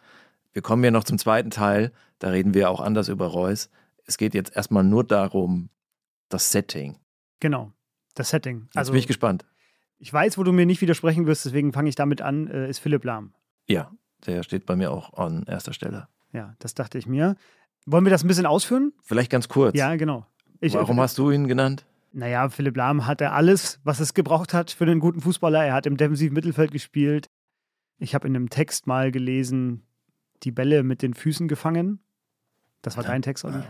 Wir kommen ja noch zum zweiten Teil, da reden wir auch anders über Reus. Es geht jetzt erstmal nur darum, das Setting. Genau, das Setting. Also jetzt bin ich gespannt. Ich weiß, wo du mir nicht widersprechen wirst, deswegen fange ich damit an, äh, ist Philipp Lahm. Ja, der steht bei mir auch an erster Stelle. Ja, das dachte ich mir. Wollen wir das ein bisschen ausführen? Vielleicht ganz kurz. Ja, genau. Ich, Warum hast du ihn genannt? Naja, Philipp Lahm hatte alles, was es gebraucht hat für einen guten Fußballer. Er hat im defensiven Mittelfeld gespielt. Ich habe in einem Text mal gelesen, die Bälle mit den Füßen gefangen. Das war dein Text, oder?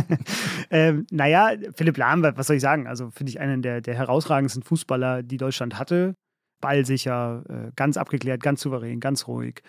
ähm, naja, Philipp Lahm, was soll ich sagen? Also finde ich einen der, der herausragendsten Fußballer, die Deutschland hatte. Ballsicher, äh, ganz abgeklärt, ganz souverän, ganz ruhig.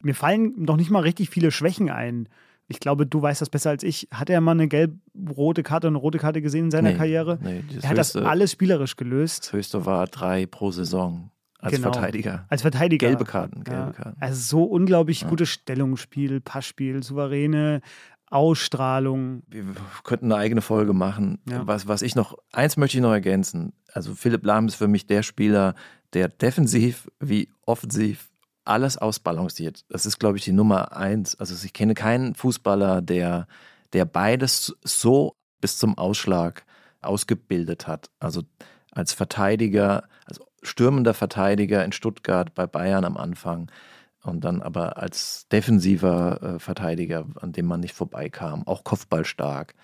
Mir fallen noch nicht mal richtig viele Schwächen ein ich glaube, du weißt das besser als ich. Hat er mal eine gelb-rote Karte und eine rote Karte gesehen in seiner nee, Karriere? Nee, er hat höchste, das alles spielerisch gelöst. Das höchste war drei pro Saison. Als genau. Verteidiger. Als Verteidiger. Gelbe Karten, gelbe ja. Karten. Also so unglaublich ja. gutes Stellungsspiel, Passspiel, souveräne Ausstrahlung. Wir könnten eine eigene Folge machen. Ja. Was, was ich noch, eins möchte ich noch ergänzen. Also Philipp Lahm ist für mich der Spieler, der defensiv wie offensiv alles ausbalanciert. Das ist, glaube ich, die Nummer eins. Also ich kenne keinen Fußballer, der, der beides so bis zum Ausschlag ausgebildet hat. Also als Verteidiger, als stürmender Verteidiger in Stuttgart bei Bayern am Anfang und dann aber als defensiver äh, Verteidiger, an dem man nicht vorbeikam, auch kopfballstark.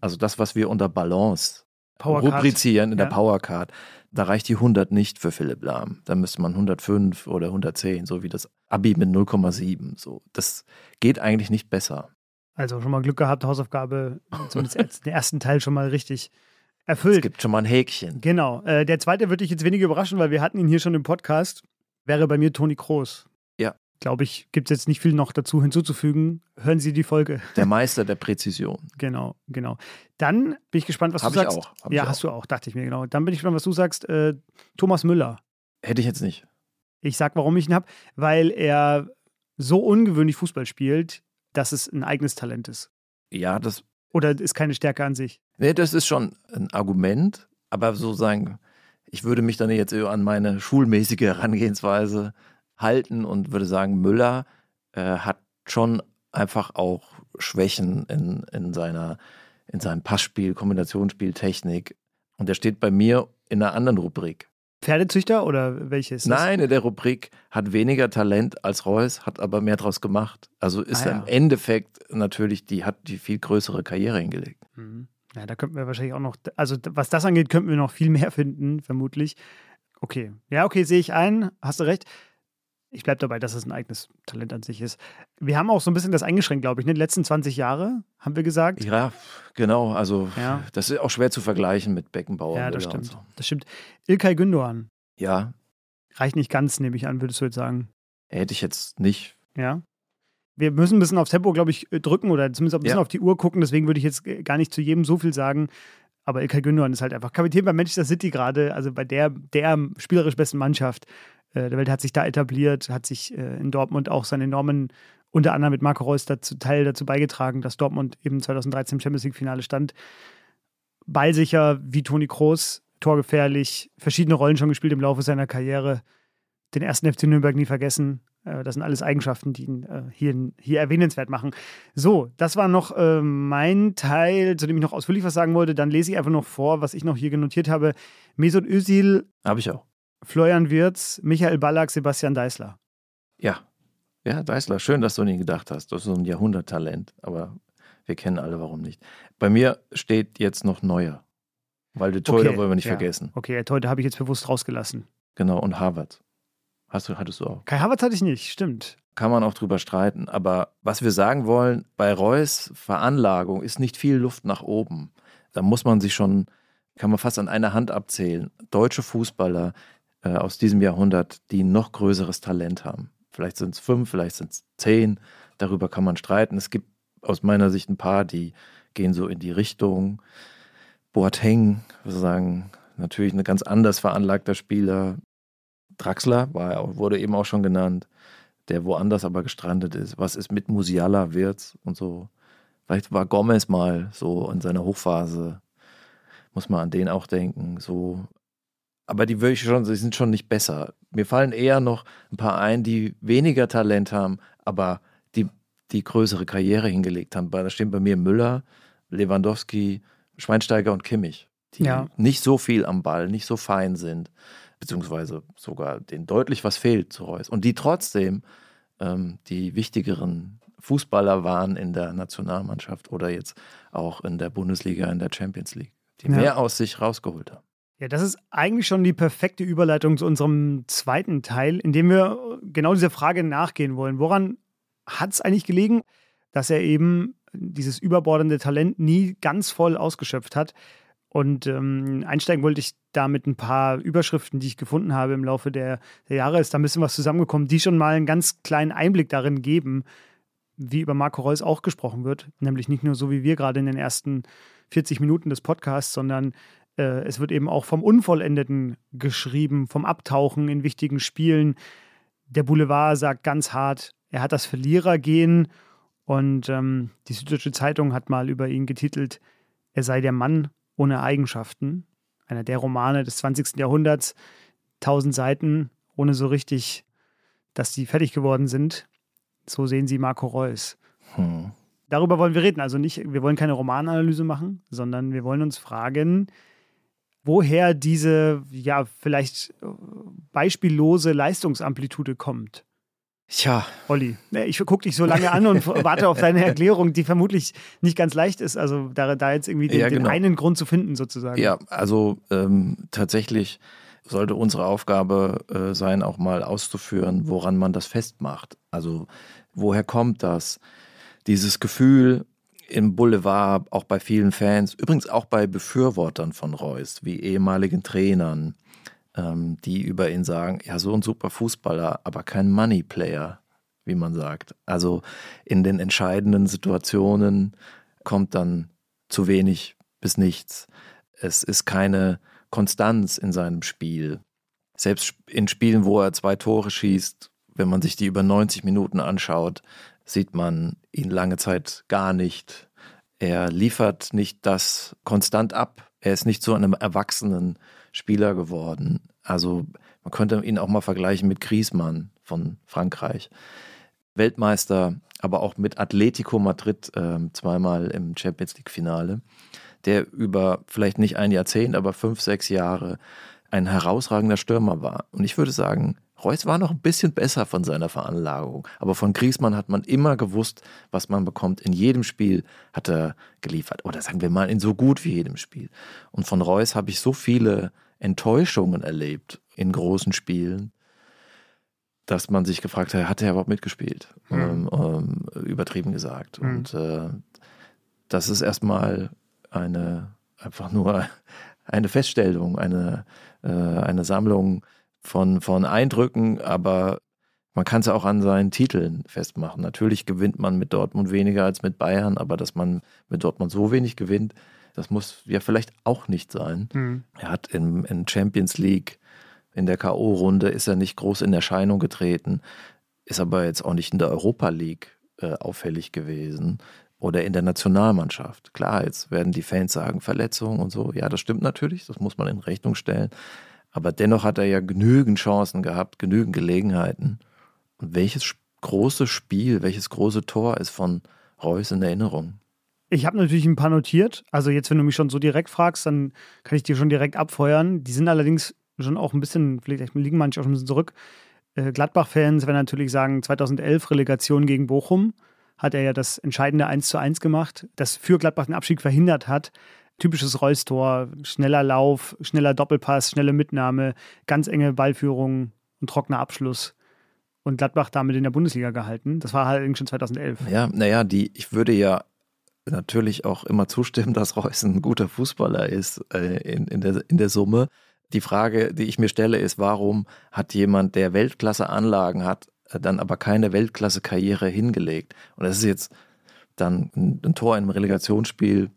Also das, was wir unter Balance Powercard. rubrizieren in Ja. der Powercard. Da reicht die 100 nicht für Philipp Lahm. Da müsste man 105 oder 110, so wie das Abi mit 0,7. So, das geht eigentlich nicht besser. Also schon mal Glück gehabt, Hausaufgabe, zumindest den ersten Teil schon mal richtig Es erfüllt. gibt schon mal ein Häkchen. Genau. Äh, der zweite wird dich jetzt weniger überraschen, weil wir hatten ihn hier schon im Podcast. Wäre bei mir Toni Kroos. Glaube ich, gibt es jetzt nicht viel noch dazu hinzuzufügen. Hören Sie die Folge. Der Meister der Präzision. Genau, genau. Dann bin ich gespannt, was Hab du ich sagst. auch, hab ja, ich hast du auch, dachte ich mir, genau. Dann bin ich gespannt, was du sagst. Äh, Thomas Müller. Hätte ich jetzt nicht. Ich sag, warum ich ihn habe, weil er so ungewöhnlich Fußball spielt, dass es ein eigenes Talent ist. Ja, das, Oder ist keine Stärke an sich. nee, das ist schon ein Argument, aber so sagen, ich würde mich dann jetzt eher an meine schulmäßige Herangehensweise halten und würde sagen, Müller äh, hat schon einfach auch Schwächen in, in, seiner, in seinem Passspiel, Kombinationsspiel, Technik. Und der steht bei mir in einer anderen Rubrik. Pferdezüchter oder welche ist das? Nein, in der Rubrik hat weniger Talent als Reus, hat aber mehr draus gemacht. Also ist Ah, er ja. im Endeffekt natürlich, die hat die viel größere Karriere hingelegt. Mhm. Ja, da könnten wir wahrscheinlich auch noch, also was das angeht, könnten wir noch viel mehr finden, vermutlich. Okay. Ja, okay, sehe ich ein, hast du recht. Ich bleibe dabei, dass es ein eigenes Talent an sich ist. Wir haben auch so ein bisschen das eingeschränkt, glaube ich. Ne? Die letzten 20 Jahre, haben wir gesagt. Ja, genau. Also Ja. das ist auch schwer zu vergleichen mit Beckenbauer. Ja, das stimmt. So. Das stimmt. Ilkay Gündoğan. Ja, Reicht nicht ganz, nehme ich an, würdest du jetzt sagen. hätte ich jetzt nicht. Ja. Wir müssen ein bisschen aufs Tempo, glaube ich, drücken oder zumindest ein bisschen Ja. auf die Uhr gucken. Deswegen würde ich jetzt gar nicht zu jedem so viel sagen. Aber Ilkay Gündoğan ist halt einfach Kapitän bei Manchester City gerade, also bei der, der spielerisch besten Mannschaft der Welt, hat sich da etabliert, hat sich äh, in Dortmund auch seinen enormen, unter anderem mit Marco Reus dazu, Teil dazu beigetragen, dass Dortmund eben 2013 im Champions League-Finale stand. Ballsicher wie Toni Kroos, torgefährlich, verschiedene Rollen schon gespielt im Laufe seiner Karriere. Den ersten FC Nürnberg nie vergessen. Äh, Das sind alles Eigenschaften, die ihn äh, hier, hier erwähnenswert machen. So, das war noch äh, mein Teil, zu dem ich noch ausführlich was sagen wollte. Dann lese ich einfach noch vor, was ich noch hier genotiert habe. Mesut Özil, Habe ich auch. Florian Wirz, Michael Ballack, Sebastian Deißler. Ja. Ja, Deißler, schön, dass du an ihn gedacht hast. Das ist so ein Jahrhunderttalent, aber wir kennen alle, warum nicht. Bei mir steht jetzt noch Neuer. Weil die Torhüter wollen wir nicht ja. vergessen. Okay, heute habe ich jetzt bewusst rausgelassen. Genau, und Harvard. Hast du, hattest du auch. Kai Havertz hatte ich nicht, stimmt. Kann man auch drüber streiten. Aber was wir sagen wollen, bei Reus Veranlagung ist nicht viel Luft nach oben. Da muss man sich schon, kann man fast an einer Hand abzählen. Deutsche Fußballer äh, aus diesem Jahrhundert, die noch größeres Talent haben. Vielleicht sind es fünf, vielleicht sind es zehn. Darüber kann man streiten. Es gibt aus meiner Sicht ein paar, die gehen so in die Richtung. Boateng, wir sagen, natürlich ein ganz anders veranlagter Spieler. Draxler war, wurde eben auch schon genannt, der woanders aber gestrandet ist. Was ist mit Musiala, Wirtz und so? Vielleicht war Gomez mal so in seiner Hochphase. Muss man an den auch denken. So. Aber die würde ich schon, sie sind schon nicht besser. Mir fallen eher noch ein paar ein, die weniger Talent haben, aber die, die größere Karriere hingelegt haben. Da stehen bei mir Müller, Lewandowski, Schweinsteiger und Kimmich, die Ja. nicht so viel am Ball, nicht so fein sind, beziehungsweise sogar denen deutlich was fehlt zu Reus. Und die trotzdem ähm, die wichtigeren Fußballer waren in der Nationalmannschaft oder jetzt auch in der Bundesliga, in der Champions League, die Ja. mehr aus sich rausgeholt haben. Ja, das ist eigentlich schon die perfekte Überleitung zu unserem zweiten Teil, in dem wir genau dieser Frage nachgehen wollen. Woran hat es eigentlich gelegen, dass er eben dieses überbordende Talent nie ganz voll ausgeschöpft hat? Und ähm, einsteigen wollte ich da mit ein paar Überschriften, die ich gefunden habe im Laufe der, der Jahre. Ist da ein bisschen was zusammengekommen, die schon mal einen ganz kleinen Einblick darin geben, wie über Marco Reus auch gesprochen wird. Nämlich nicht nur so wie wir gerade in den ersten 40 Minuten des Podcasts, sondern äh, es wird eben auch vom Unvollendeten geschrieben, vom Abtauchen in wichtigen Spielen. Der Boulevard sagt ganz hart, er hat das Verlierergehen. Und ähm, die Süddeutsche Zeitung hat mal über ihn getitelt, er sei der Mann ohne Eigenschaften. Einer der Romane des 20. Jahrhunderts. Tausend Seiten, ohne so richtig, dass die fertig geworden sind. So sehen sie Marco Reus. Hm. Darüber wollen wir reden. Also nicht, wir wollen keine Romananalyse machen, sondern wir wollen uns fragen, woher diese ja vielleicht äh, beispiellose Leistungsamplitude kommt. Tja. Olli, ich gucke dich so lange an und warte auf deine Erklärung, die vermutlich nicht ganz leicht ist. Also da, da jetzt irgendwie den, ja, genau. den, einen Grund zu finden, sozusagen. Ja, also ähm, tatsächlich sollte unsere Aufgabe äh, sein, auch mal auszuführen, woran man das festmacht. Also woher kommt das? Dieses Gefühl im Boulevard, auch bei vielen Fans, übrigens auch bei Befürwortern von Reus, wie ehemaligen Trainern, ähm, die über ihn sagen, ja, so ein super Fußballer, aber kein Money-Player, wie man sagt. Also in den entscheidenden Situationen kommt dann zu wenig bis nichts. Es ist keine Konstanz in seinem Spiel. Selbst in Spielen, wo er zwei Tore schießt, wenn man sich die über 90 Minuten anschaut, sieht man ihn lange Zeit gar nicht. Er liefert nicht das konstant ab. Er ist nicht zu einem erwachsenen Spieler geworden. Also man könnte ihn auch mal vergleichen mit Griezmann von Frankreich. Weltmeister, aber auch mit Atletico Madrid äh, zweimal im Champions League-Finale, der über vielleicht nicht ein Jahrzehnt, aber fünf, sechs Jahre ein herausragender Stürmer war. Und ich würde sagen, Reus war noch ein bisschen besser von seiner Veranlagung, aber von Griesmann hat man immer gewusst, was man bekommt. In jedem Spiel hat er geliefert. Oder sagen wir mal, in so gut wie jedem Spiel. Und von Reus habe ich so viele Enttäuschungen erlebt in großen Spielen, dass man sich gefragt hat, hat er überhaupt mitgespielt? Mhm. Ähm, übertrieben gesagt. Mhm. Und äh, das ist erstmal eine, einfach nur eine Feststellung, eine, äh, eine Sammlung von, von Eindrücken, aber man kann es auch an seinen Titeln festmachen. Natürlich gewinnt man mit Dortmund weniger als mit Bayern, aber dass man mit Dortmund so wenig gewinnt, das muss ja vielleicht auch nicht sein. Mhm. Er hat in, in Champions League, in der K.O.-Runde, ist er nicht groß in Erscheinung getreten, ist aber jetzt auch nicht in der Europa League äh, auffällig gewesen oder in der Nationalmannschaft. Klar, jetzt werden die Fans sagen, Verletzungen und so. Ja, das stimmt natürlich, das muss man in Rechnung stellen. Aber dennoch hat er ja genügend Chancen gehabt, genügend Gelegenheiten. Und welches große Spiel, welches große Tor ist von Reus in Erinnerung? Ich habe natürlich ein paar notiert. Also jetzt, wenn du mich schon so direkt fragst, dann kann ich dir schon direkt abfeuern. Die sind allerdings schon auch ein bisschen, vielleicht liegen manche auch ein bisschen zurück. Äh, Gladbach-Fans werden natürlich sagen, 2011 Relegation gegen Bochum hat er ja das entscheidende 1 zu 1 gemacht, das für Gladbach den Abstieg verhindert hat. Typisches Reus-Tor, schneller Lauf, schneller Doppelpass, schnelle Mitnahme, ganz enge Ballführung und trockener Abschluss und Gladbach damit in der Bundesliga gehalten. Das war halt schon 2011. Ja, naja, die, ich würde ja natürlich auch immer zustimmen, dass Reus ein guter Fußballer ist äh, in, in, der, in der Summe. Die Frage, die ich mir stelle, ist, warum hat jemand, der Weltklasse-Anlagen hat, äh, dann aber keine Weltklasse-Karriere hingelegt? Und das ist jetzt dann ein, ein Tor in einem Relegationsspiel,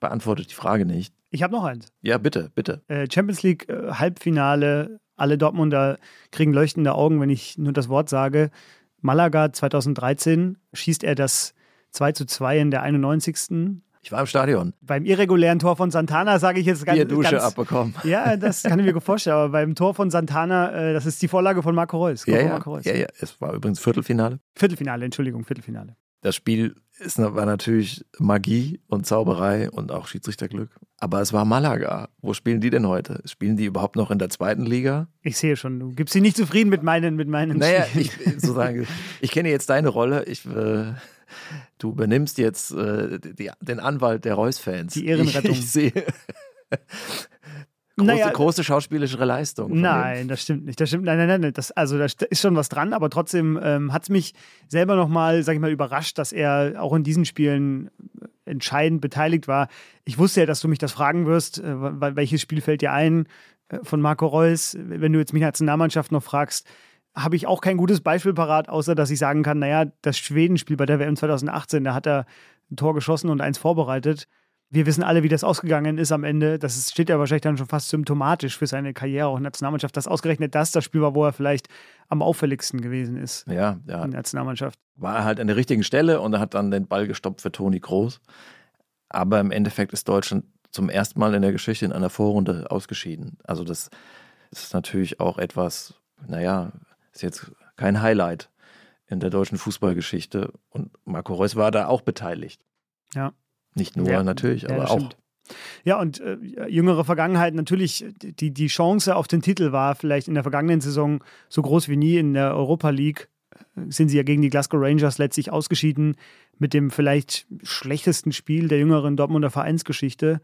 beantwortet die Frage nicht. Ich habe noch eins. Ja, bitte, bitte. Äh, Champions League äh, Halbfinale. Alle Dortmunder kriegen leuchtende Augen, wenn ich nur das Wort sage. Malaga 2013 schießt er das 2 zu 2 in der 91. Ich war im Stadion. Beim irregulären Tor von Santana sage ich jetzt ganz. Bierdusche ganz, abbekommen. Ja, das kann ich mir vorstellen. Aber beim Tor von Santana, äh, das ist die Vorlage von Marco Reus. Ja, ja, Marco Reus. ja, ja. Es war übrigens Viertelfinale. Viertelfinale, Entschuldigung, Viertelfinale. Das Spiel ist, war natürlich Magie und Zauberei und auch Schiedsrichterglück. Aber es war Malaga. Wo spielen die denn heute? Spielen die überhaupt noch in der zweiten Liga? Ich sehe schon, du gibst sie nicht zufrieden mit meinen mit meinen Naja, ich, sozusagen, ich kenne jetzt deine Rolle. Ich, äh, du übernimmst jetzt äh, die, den Anwalt der Reus-Fans. Die Ehrenrettung. Ich, ich sehe. Große, naja, große schauspielerische Leistung. Nein, das stimmt nicht. Das stimmt, nein, nein, nein. Das, also da ist schon was dran, aber trotzdem ähm, hat es mich selber nochmal, sag ich mal, überrascht, dass er auch in diesen Spielen entscheidend beteiligt war. Ich wusste ja, dass du mich das fragen wirst, äh, welches Spiel fällt dir ein äh, von Marco Reus? Wenn du jetzt mich als Nationalmannschaft noch fragst, habe ich auch kein gutes Beispiel parat, außer dass ich sagen kann, naja, das Schwedenspiel bei der WM 2018, da hat er ein Tor geschossen und eins vorbereitet wir wissen alle, wie das ausgegangen ist am Ende. Das steht ja wahrscheinlich dann schon fast symptomatisch für seine Karriere auch in der Nationalmannschaft, dass ausgerechnet das das Spiel war, wo er vielleicht am auffälligsten gewesen ist. Ja, ja. In der Nationalmannschaft. War er halt an der richtigen Stelle und er hat dann den Ball gestoppt für Toni Groß. Aber im Endeffekt ist Deutschland zum ersten Mal in der Geschichte in einer Vorrunde ausgeschieden. Also das ist natürlich auch etwas, naja, ist jetzt kein Highlight in der deutschen Fußballgeschichte. Und Marco Reus war da auch beteiligt. Ja. Nicht nur ja, natürlich, aber ja, auch. Stimmt. Ja, und äh, jüngere Vergangenheit, natürlich, die, die Chance auf den Titel war vielleicht in der vergangenen Saison so groß wie nie in der Europa League. sind sie ja gegen die Glasgow Rangers letztlich ausgeschieden mit dem vielleicht schlechtesten Spiel der jüngeren Dortmunder Vereinsgeschichte,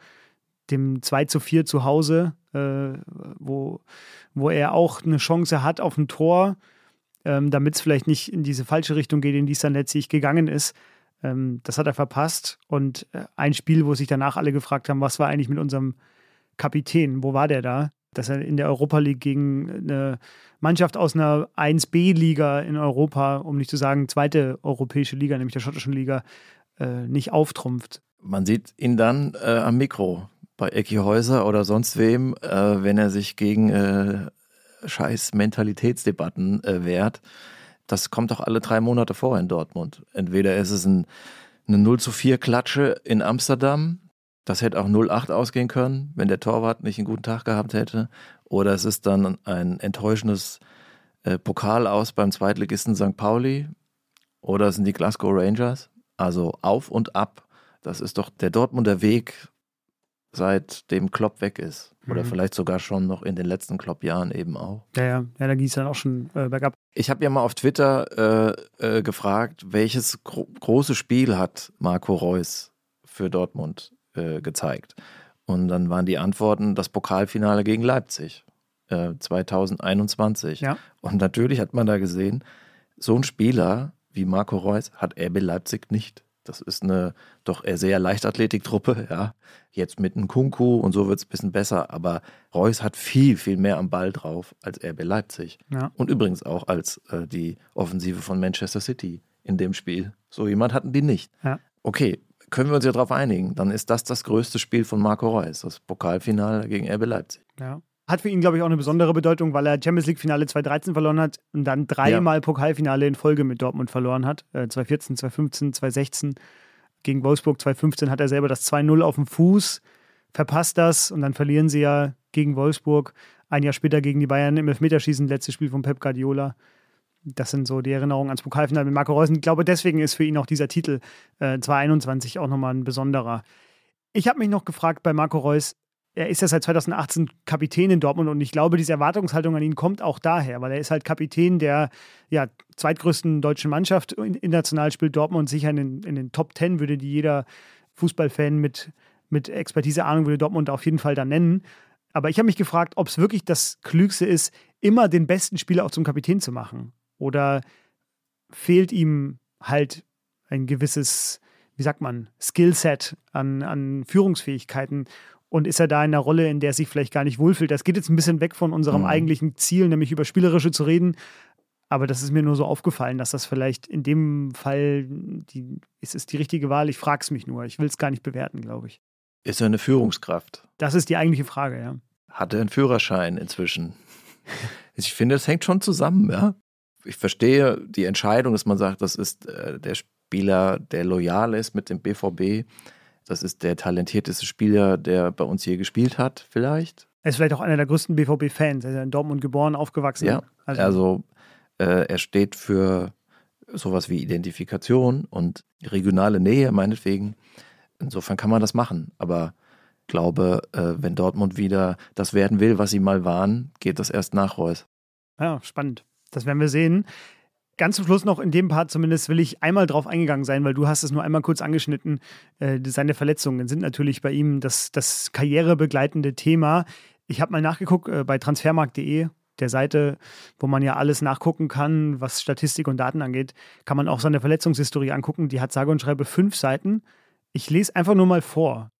dem 2 zu 4 zu Hause, äh, wo, wo er auch eine Chance hat auf ein Tor, ähm, damit es vielleicht nicht in diese falsche Richtung geht, in die es dann letztlich gegangen ist. Ähm, das hat er verpasst. Und äh, ein Spiel, wo sich danach alle gefragt haben, was war eigentlich mit unserem Kapitän? Wo war der da? Dass er in der Europa League gegen eine Mannschaft aus einer 1B-Liga in Europa, um nicht zu sagen zweite europäische Liga, nämlich der schottischen Liga, äh, nicht auftrumpft. Man sieht ihn dann äh, am Mikro bei Ecki Häuser oder sonst wem, äh, wenn er sich gegen äh, scheiß Mentalitätsdebatten äh, wehrt. Das kommt doch alle drei Monate vor in Dortmund. Entweder ist es ein, eine 0 zu 4 Klatsche in Amsterdam, das hätte auch 0-8 ausgehen können, wenn der Torwart nicht einen guten Tag gehabt hätte. Oder es ist dann ein enttäuschendes äh, Pokal aus beim Zweitligisten St. Pauli. Oder es sind die Glasgow Rangers. Also auf und ab. Das ist doch der Dortmunder Weg, seitdem Klopp weg ist. Oder mhm. vielleicht sogar schon noch in den letzten Klopp-Jahren eben auch. Ja, ja, ja da ging es dann auch schon äh, bergab. Ich habe ja mal auf Twitter äh, äh, gefragt, welches gro große Spiel hat Marco Reus für Dortmund äh, gezeigt? Und dann waren die Antworten das Pokalfinale gegen Leipzig 2021. Äh, ja. Und natürlich hat man da gesehen, so ein Spieler wie Marco Reus hat RB Leipzig nicht. Das ist eine doch eher sehr Leichtathletik-Truppe, ja. Jetzt mit einem Kunku und so wird es ein bisschen besser, aber Reus hat viel, viel mehr am Ball drauf als RB Leipzig. Ja. Und übrigens auch als äh, die Offensive von Manchester City in dem Spiel. So jemand hatten die nicht. Ja. Okay, können wir uns ja darauf einigen. Dann ist das das größte Spiel von Marco Reus, das Pokalfinale gegen RB Leipzig. Ja. Hat für ihn, glaube ich, auch eine besondere Bedeutung, weil er Champions League-Finale 2013 verloren hat und dann dreimal ja. Pokalfinale in Folge mit Dortmund verloren hat. Äh, 2014, 2015, 2016. Gegen Wolfsburg 2015 hat er selber das 2-0 auf dem Fuß, verpasst das und dann verlieren sie ja gegen Wolfsburg. Ein Jahr später gegen die Bayern im Elfmeterschießen, letztes Spiel von Pep Guardiola. Das sind so die Erinnerungen ans Pokalfinale mit Marco Reus. Ich glaube, deswegen ist für ihn auch dieser Titel äh, 2021 auch nochmal ein besonderer. Ich habe mich noch gefragt bei Marco Reus, er ist ja seit 2018 Kapitän in Dortmund und ich glaube, diese Erwartungshaltung an ihn kommt auch daher, weil er ist halt Kapitän der ja, zweitgrößten deutschen Mannschaft. International spielt Dortmund sicher in den, in den Top Ten, würde die jeder Fußballfan mit, mit Expertise, Ahnung, würde Dortmund auf jeden Fall da nennen. Aber ich habe mich gefragt, ob es wirklich das Klügste ist, immer den besten Spieler auch zum Kapitän zu machen. Oder fehlt ihm halt ein gewisses, wie sagt man, Skillset an, an Führungsfähigkeiten und ist er da in einer Rolle, in der er sich vielleicht gar nicht wohlfühlt. Das geht jetzt ein bisschen weg von unserem mhm. eigentlichen Ziel, nämlich über Spielerische zu reden. Aber das ist mir nur so aufgefallen, dass das vielleicht in dem Fall die, ist es die richtige Wahl. Ich frage es mich nur. Ich will es gar nicht bewerten, glaube ich. Ist er eine Führungskraft? Das ist die eigentliche Frage, ja. Hat er einen Führerschein inzwischen? ich finde, das hängt schon zusammen, ja. Ich verstehe die Entscheidung, dass man sagt, das ist äh, der Spieler, der loyal ist mit dem BVB das ist der talentierteste Spieler, der bei uns je gespielt hat, vielleicht. Er ist vielleicht auch einer der größten BVB-Fans. Er ist in Dortmund geboren, aufgewachsen. Ja, also, also äh, er steht für sowas wie Identifikation und regionale Nähe, meinetwegen. Insofern kann man das machen. Aber ich glaube, äh, wenn Dortmund wieder das werden will, was sie mal waren, geht das erst nach Reus. Ja, spannend. Das werden wir sehen. Ganz zum Schluss noch in dem Part zumindest will ich einmal drauf eingegangen sein, weil du hast es nur einmal kurz angeschnitten. Äh, seine Verletzungen sind natürlich bei ihm das, das karrierebegleitende Thema. Ich habe mal nachgeguckt äh, bei transfermarkt.de, der Seite, wo man ja alles nachgucken kann, was Statistik und Daten angeht, kann man auch seine Verletzungshistorie angucken. Die hat sage und schreibe fünf Seiten. Ich lese einfach nur mal vor.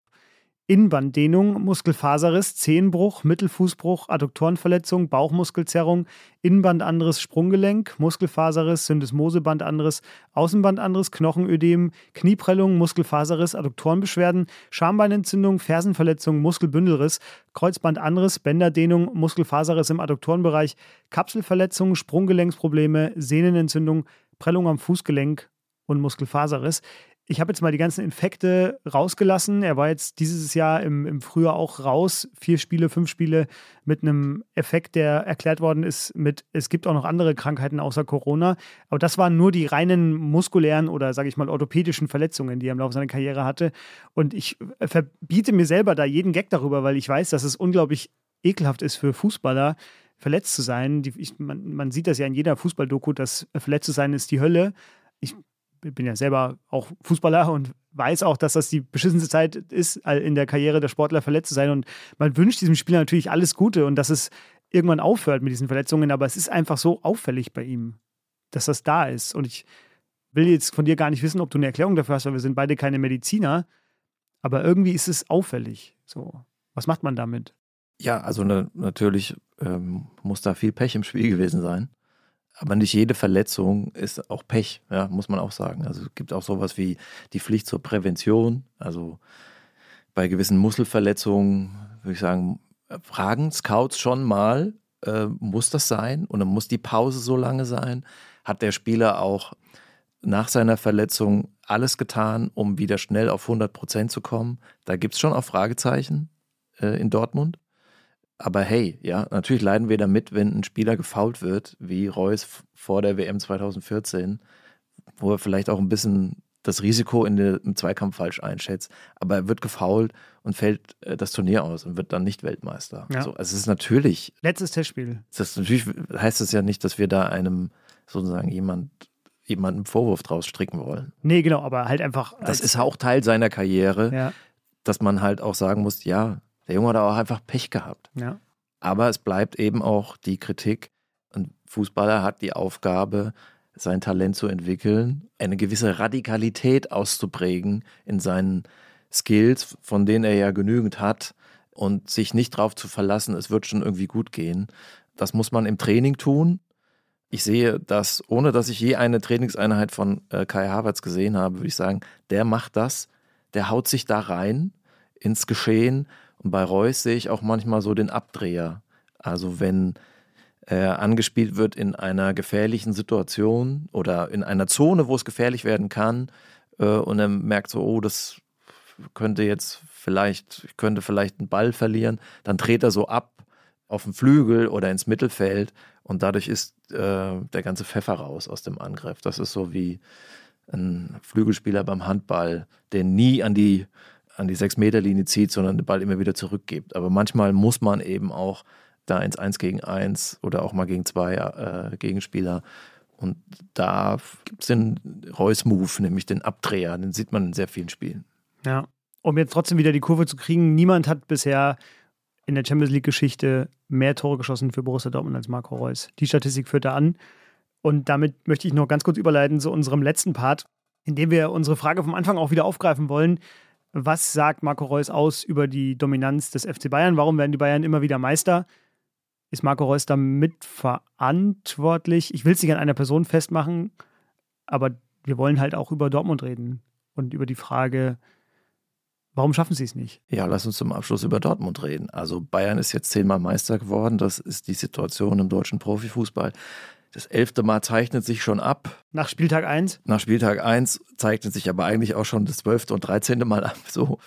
Innenbanddehnung, Muskelfaserriss, Zehenbruch, Mittelfußbruch, Adduktorenverletzung, Bauchmuskelzerrung, Innenbandanriss, Sprunggelenk, Muskelfaserriss, Syndesmosebandandriss, Außenbandandriss, Knochenödem, Knieprellung, Muskelfaserriss, Adduktorenbeschwerden, Schambeinentzündung, Fersenverletzung, Muskelbündelriss, Kreuzbandandriss, Bänderdehnung, Muskelfaserriss im Adduktorenbereich, Kapselverletzung, Sprunggelenksprobleme, Sehnenentzündung, Prellung am Fußgelenk und Muskelfaserriss ich habe jetzt mal die ganzen Infekte rausgelassen. Er war jetzt dieses Jahr im, im Frühjahr auch raus. Vier Spiele, fünf Spiele mit einem Effekt, der erklärt worden ist mit, es gibt auch noch andere Krankheiten außer Corona. Aber das waren nur die reinen muskulären oder, sage ich mal, orthopädischen Verletzungen, die er im Laufe seiner Karriere hatte. Und ich verbiete mir selber da jeden Gag darüber, weil ich weiß, dass es unglaublich ekelhaft ist für Fußballer, verletzt zu sein. Die, ich, man, man, sieht das ja in jeder Fußballdoku, dass verletzt zu sein ist die Hölle. Ich bin ja selber auch Fußballer und weiß auch, dass das die beschissenste Zeit ist, in der Karriere der Sportler verletzt zu sein. Und man wünscht diesem Spieler natürlich alles Gute und dass es irgendwann aufhört mit diesen Verletzungen. Aber es ist einfach so auffällig bei ihm, dass das da ist. Und ich will jetzt von dir gar nicht wissen, ob du eine Erklärung dafür hast, weil wir sind beide keine Mediziner. Aber irgendwie ist es auffällig. So, was macht man damit? Ja, also ne, natürlich ähm, muss da viel Pech im Spiel gewesen sein. Aber nicht jede Verletzung ist auch Pech, ja, muss man auch sagen. Also es gibt auch sowas wie die Pflicht zur Prävention. Also bei gewissen Muskelverletzungen würde ich sagen, fragen Scouts schon mal, äh, muss das sein? Und dann muss die Pause so lange sein? Hat der Spieler auch nach seiner Verletzung alles getan, um wieder schnell auf 100 Prozent zu kommen? Da gibt es schon auch Fragezeichen äh, in Dortmund. Aber hey, ja, natürlich leiden wir damit, wenn ein Spieler gefault wird, wie Reus vor der WM 2014, wo er vielleicht auch ein bisschen das Risiko in der, im Zweikampf falsch einschätzt. Aber er wird gefault und fällt äh, das Turnier aus und wird dann nicht Weltmeister. Ja. So, also es ist natürlich. Letztes Testspiel. Das natürlich heißt es ja nicht, dass wir da einem sozusagen jemand jemanden Vorwurf draus stricken wollen. Nee, genau, aber halt einfach. Das ist auch Teil seiner Karriere, ja. dass man halt auch sagen muss, ja, der Junge hat auch einfach Pech gehabt. Ja. Aber es bleibt eben auch die Kritik. Ein Fußballer hat die Aufgabe, sein Talent zu entwickeln, eine gewisse Radikalität auszuprägen in seinen Skills, von denen er ja genügend hat und sich nicht darauf zu verlassen, es wird schon irgendwie gut gehen. Das muss man im Training tun. Ich sehe das, ohne dass ich je eine Trainingseinheit von äh, Kai Havertz gesehen habe, würde ich sagen, der macht das, der haut sich da rein ins Geschehen bei Reus sehe ich auch manchmal so den Abdreher. Also wenn er angespielt wird in einer gefährlichen Situation oder in einer Zone, wo es gefährlich werden kann, äh, und er merkt so, oh, das könnte jetzt vielleicht, ich könnte vielleicht einen Ball verlieren, dann dreht er so ab auf den Flügel oder ins Mittelfeld und dadurch ist äh, der ganze Pfeffer raus aus dem Angriff. Das ist so wie ein Flügelspieler beim Handball, der nie an die an die Sechs-Meter-Linie zieht, sondern den Ball immer wieder zurückgibt. Aber manchmal muss man eben auch da ins Eins gegen Eins oder auch mal gegen zwei äh, Gegenspieler. Und da gibt es den Reus-Move, nämlich den Abdreher. Den sieht man in sehr vielen Spielen. Ja. Um jetzt trotzdem wieder die Kurve zu kriegen, niemand hat bisher in der Champions League-Geschichte mehr Tore geschossen für Borussia Dortmund als Marco Reus. Die Statistik führt da an. Und damit möchte ich noch ganz kurz überleiten zu unserem letzten Part, in dem wir unsere Frage vom Anfang auch wieder aufgreifen wollen. Was sagt Marco Reus aus über die Dominanz des FC Bayern? Warum werden die Bayern immer wieder Meister? Ist Marco Reus da mitverantwortlich? Ich will es nicht an einer Person festmachen, aber wir wollen halt auch über Dortmund reden und über die Frage, warum schaffen sie es nicht? Ja, lass uns zum Abschluss über Dortmund reden. Also Bayern ist jetzt zehnmal Meister geworden. Das ist die Situation im deutschen Profifußball. Das elfte Mal zeichnet sich schon ab. Nach Spieltag 1? Nach Spieltag 1 zeichnet sich aber eigentlich auch schon das zwölfte und dreizehnte Mal ab. So.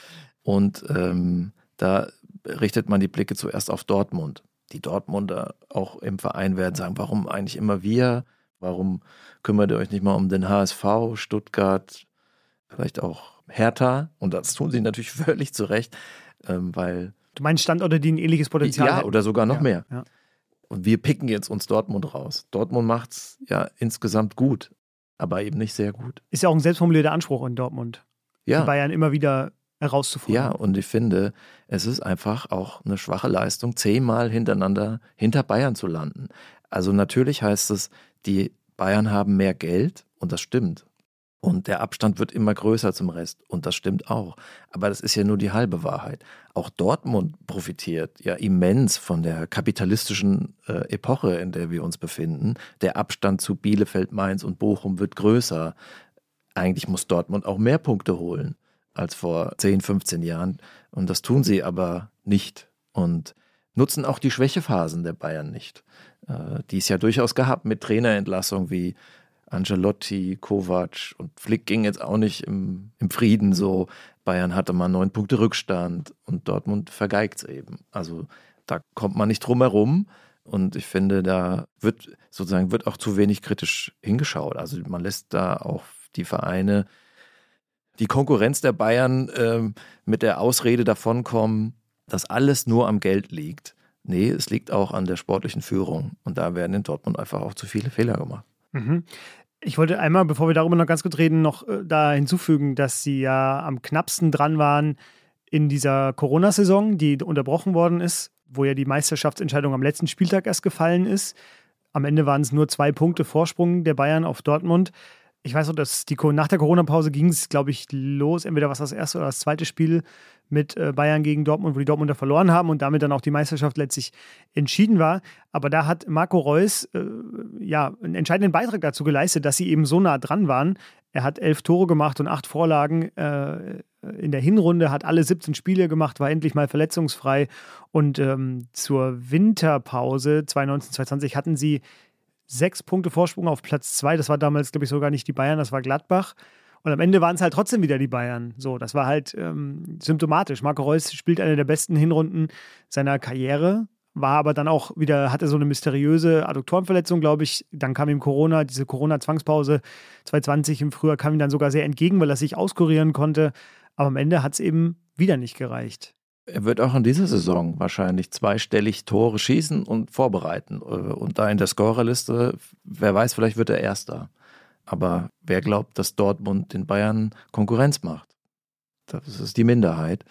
Und ähm, da richtet man die Blicke zuerst auf Dortmund. Die Dortmunder auch im Verein werden sagen, warum eigentlich immer wir? Warum kümmert ihr euch nicht mal um den HSV, Stuttgart, vielleicht auch Hertha? Und das tun sie natürlich völlig zu Recht, ähm, weil. Du meinst Standorte, die ein ähnliches Potenzial haben? Ja, oder sogar noch ja, mehr. Ja. Und wir picken jetzt uns Dortmund raus. Dortmund macht es ja insgesamt gut, aber eben nicht sehr gut. Ist ja auch ein selbstformulierter Anspruch in Dortmund. Ja. Bayern immer wieder herauszufordern. Ja, und ich finde, es ist einfach auch eine schwache Leistung, zehnmal hintereinander hinter Bayern zu landen. Also natürlich heißt es, die Bayern haben mehr Geld und das stimmt. Und der Abstand wird immer größer zum Rest. Und das stimmt auch. Aber das ist ja nur die halbe Wahrheit. Auch Dortmund profitiert ja immens von der kapitalistischen äh, Epoche, in der wir uns befinden. Der Abstand zu Bielefeld, Mainz und Bochum wird größer. Eigentlich muss Dortmund auch mehr Punkte holen als vor 10, 15 Jahren. Und das tun sie aber nicht. Und nutzen auch die Schwächephasen der Bayern nicht. Äh, die es ja durchaus gehabt mit Trainerentlassung wie Angelotti, Kovac und Flick ging jetzt auch nicht im, im Frieden so. Bayern hatte mal neun Punkte Rückstand und Dortmund vergeigt es eben. Also da kommt man nicht drum herum. Und ich finde, da wird sozusagen wird auch zu wenig kritisch hingeschaut. Also man lässt da auch die Vereine, die Konkurrenz der Bayern äh, mit der Ausrede davonkommen, dass alles nur am Geld liegt. Nee, es liegt auch an der sportlichen Führung. Und da werden in Dortmund einfach auch zu viele Fehler gemacht. Mhm. Ich wollte einmal, bevor wir darüber noch ganz kurz reden, noch äh, da hinzufügen, dass sie ja am knappsten dran waren in dieser Corona-Saison, die unterbrochen worden ist, wo ja die Meisterschaftsentscheidung am letzten Spieltag erst gefallen ist. Am Ende waren es nur zwei Punkte Vorsprung der Bayern auf Dortmund. Ich weiß noch, dass die, nach der Corona-Pause ging es, glaube ich, los. Entweder was das erste oder das zweite Spiel mit äh, Bayern gegen Dortmund, wo die Dortmunder verloren haben und damit dann auch die Meisterschaft letztlich entschieden war. Aber da hat Marco Reus äh, ja einen entscheidenden Beitrag dazu geleistet, dass sie eben so nah dran waren. Er hat elf Tore gemacht und acht Vorlagen äh, in der Hinrunde, hat alle 17 Spiele gemacht, war endlich mal verletzungsfrei. Und ähm, zur Winterpause 2019-2020 hatten sie sechs Punkte Vorsprung auf Platz zwei. Das war damals, glaube ich, sogar nicht die Bayern, das war Gladbach. Und am Ende waren es halt trotzdem wieder die Bayern. So, das war halt ähm, symptomatisch. Marco Reus spielt eine der besten Hinrunden seiner Karriere, war aber dann auch wieder, hatte so eine mysteriöse Adduktorenverletzung, glaube ich. Dann kam ihm Corona, diese Corona-Zwangspause 2020 im Frühjahr kam ihm dann sogar sehr entgegen, weil er sich auskurieren konnte. Aber am Ende hat es eben wieder nicht gereicht. Er wird auch in dieser Saison wahrscheinlich zweistellig Tore schießen und vorbereiten. Und da in der Scorerliste, wer weiß, vielleicht wird er Erster. Aber wer glaubt, dass Dortmund den Bayern Konkurrenz macht? Das ist die Minderheit.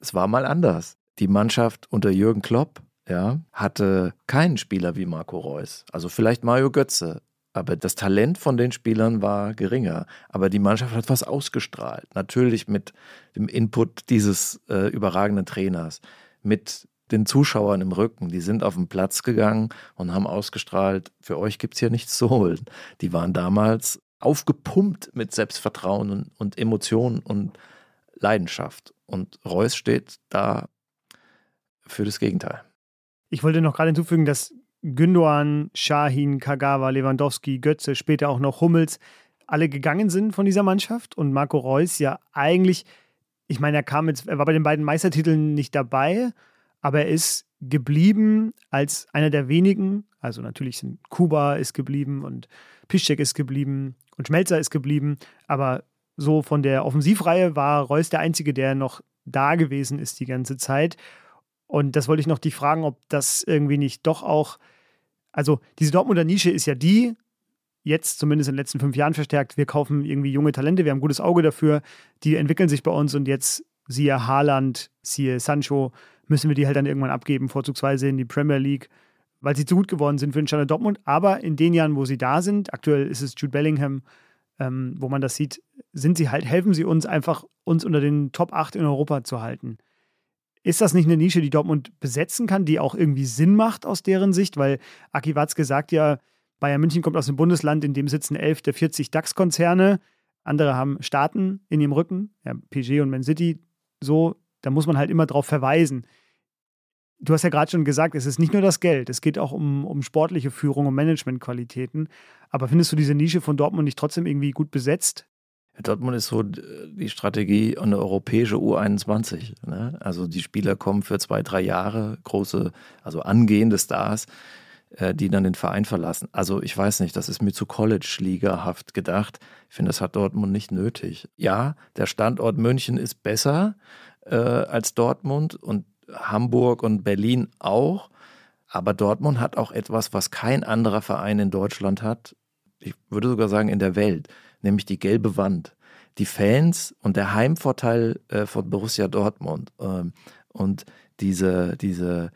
Es war mal anders. Die Mannschaft unter Jürgen Klopp ja, hatte keinen Spieler wie Marco Reus. Also vielleicht Mario Götze. Aber das Talent von den Spielern war geringer. Aber die Mannschaft hat was ausgestrahlt. Natürlich mit dem Input dieses äh, überragenden Trainers, mit den Zuschauern im Rücken. Die sind auf den Platz gegangen und haben ausgestrahlt, für euch gibt es hier nichts zu holen. Die waren damals aufgepumpt mit Selbstvertrauen und, und Emotionen und Leidenschaft. Und Reus steht da für das Gegenteil. Ich wollte noch gerade hinzufügen, dass Gündoan, Shahin, Kagawa, Lewandowski, Götze, später auch noch Hummels alle gegangen sind von dieser Mannschaft und Marco Reus ja eigentlich, ich meine, er kam jetzt, er war bei den beiden Meistertiteln nicht dabei, aber er ist geblieben als einer der wenigen. Also natürlich sind Kuba ist geblieben und Piszczek ist geblieben und Schmelzer ist geblieben, aber so von der Offensivreihe war Reus der Einzige, der noch da gewesen ist die ganze Zeit. Und das wollte ich noch dich fragen, ob das irgendwie nicht doch auch, also diese Dortmunder Nische ist ja die, jetzt zumindest in den letzten fünf Jahren verstärkt, wir kaufen irgendwie junge Talente, wir haben ein gutes Auge dafür, die entwickeln sich bei uns und jetzt siehe Haaland, siehe Sancho, müssen wir die halt dann irgendwann abgeben, vorzugsweise in die Premier League, weil sie zu gut geworden sind für den Standard Dortmund. Aber in den Jahren, wo sie da sind, aktuell ist es Jude Bellingham, ähm, wo man das sieht, sind sie halt, helfen sie uns einfach, uns unter den Top 8 in Europa zu halten. Ist das nicht eine Nische, die Dortmund besetzen kann, die auch irgendwie Sinn macht aus deren Sicht? Weil Aki Watzke sagt ja, Bayern München kommt aus einem Bundesland, in dem sitzen 11 der 40 DAX-Konzerne. Andere haben Staaten in ihrem Rücken, ja, PG und Man City. So, da muss man halt immer drauf verweisen du hast ja gerade schon gesagt, es ist nicht nur das Geld, es geht auch um, um sportliche Führung, um Managementqualitäten. Aber findest du diese Nische von Dortmund nicht trotzdem irgendwie gut besetzt? Dortmund ist so die Strategie eine europäische U21. Ne? Also die Spieler kommen für zwei, drei Jahre, große, also angehende Stars, äh, die dann den Verein verlassen. Also ich weiß nicht, das ist mir zu College-Ligahaft gedacht. Ich finde, das hat Dortmund nicht nötig. Ja, der Standort München ist besser äh, als Dortmund und Hamburg und Berlin auch. Aber Dortmund hat auch etwas, was kein anderer Verein in Deutschland hat. Ich würde sogar sagen in der Welt, nämlich die gelbe Wand. Die Fans und der Heimvorteil äh, von Borussia Dortmund ähm, und diese, diese,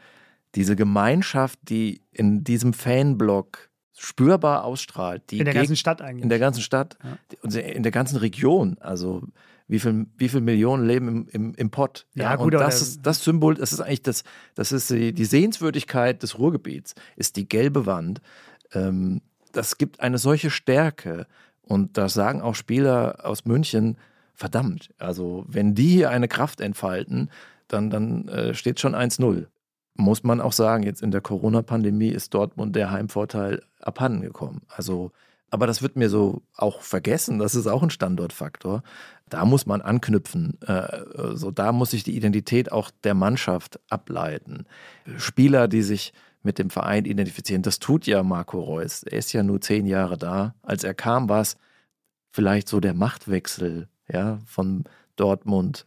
diese Gemeinschaft, die in diesem Fanblock spürbar ausstrahlt. in der ganzen Stadt eigentlich. In der ganzen Stadt, ja. in der ganzen Region. Also wie viel, wie viel Millionen leben im, im, im Pott. Ja, ja gut, und das ist das Symbol, das ist eigentlich das, das ist die, die Sehenswürdigkeit des Ruhrgebiets, ist die gelbe Wand. Ähm, das gibt eine solche Stärke. Und das sagen auch Spieler aus München, verdammt, also wenn die hier eine Kraft entfalten, dann, dann äh, steht schon 1-0. Muss man auch sagen, jetzt in der Corona-Pandemie ist Dortmund der Heimvorteil abhanden gekommen. Also aber das wird mir so auch vergessen. Das ist auch ein Standortfaktor. Da muss man anknüpfen. Äh, so, da muss sich die Identität auch der Mannschaft ableiten. Spieler, die sich mit dem Verein identifizieren, das tut ja Marco Reus. Er ist ja nur zehn Jahre da. Als er kam, war es vielleicht so der Machtwechsel ja, von Dortmund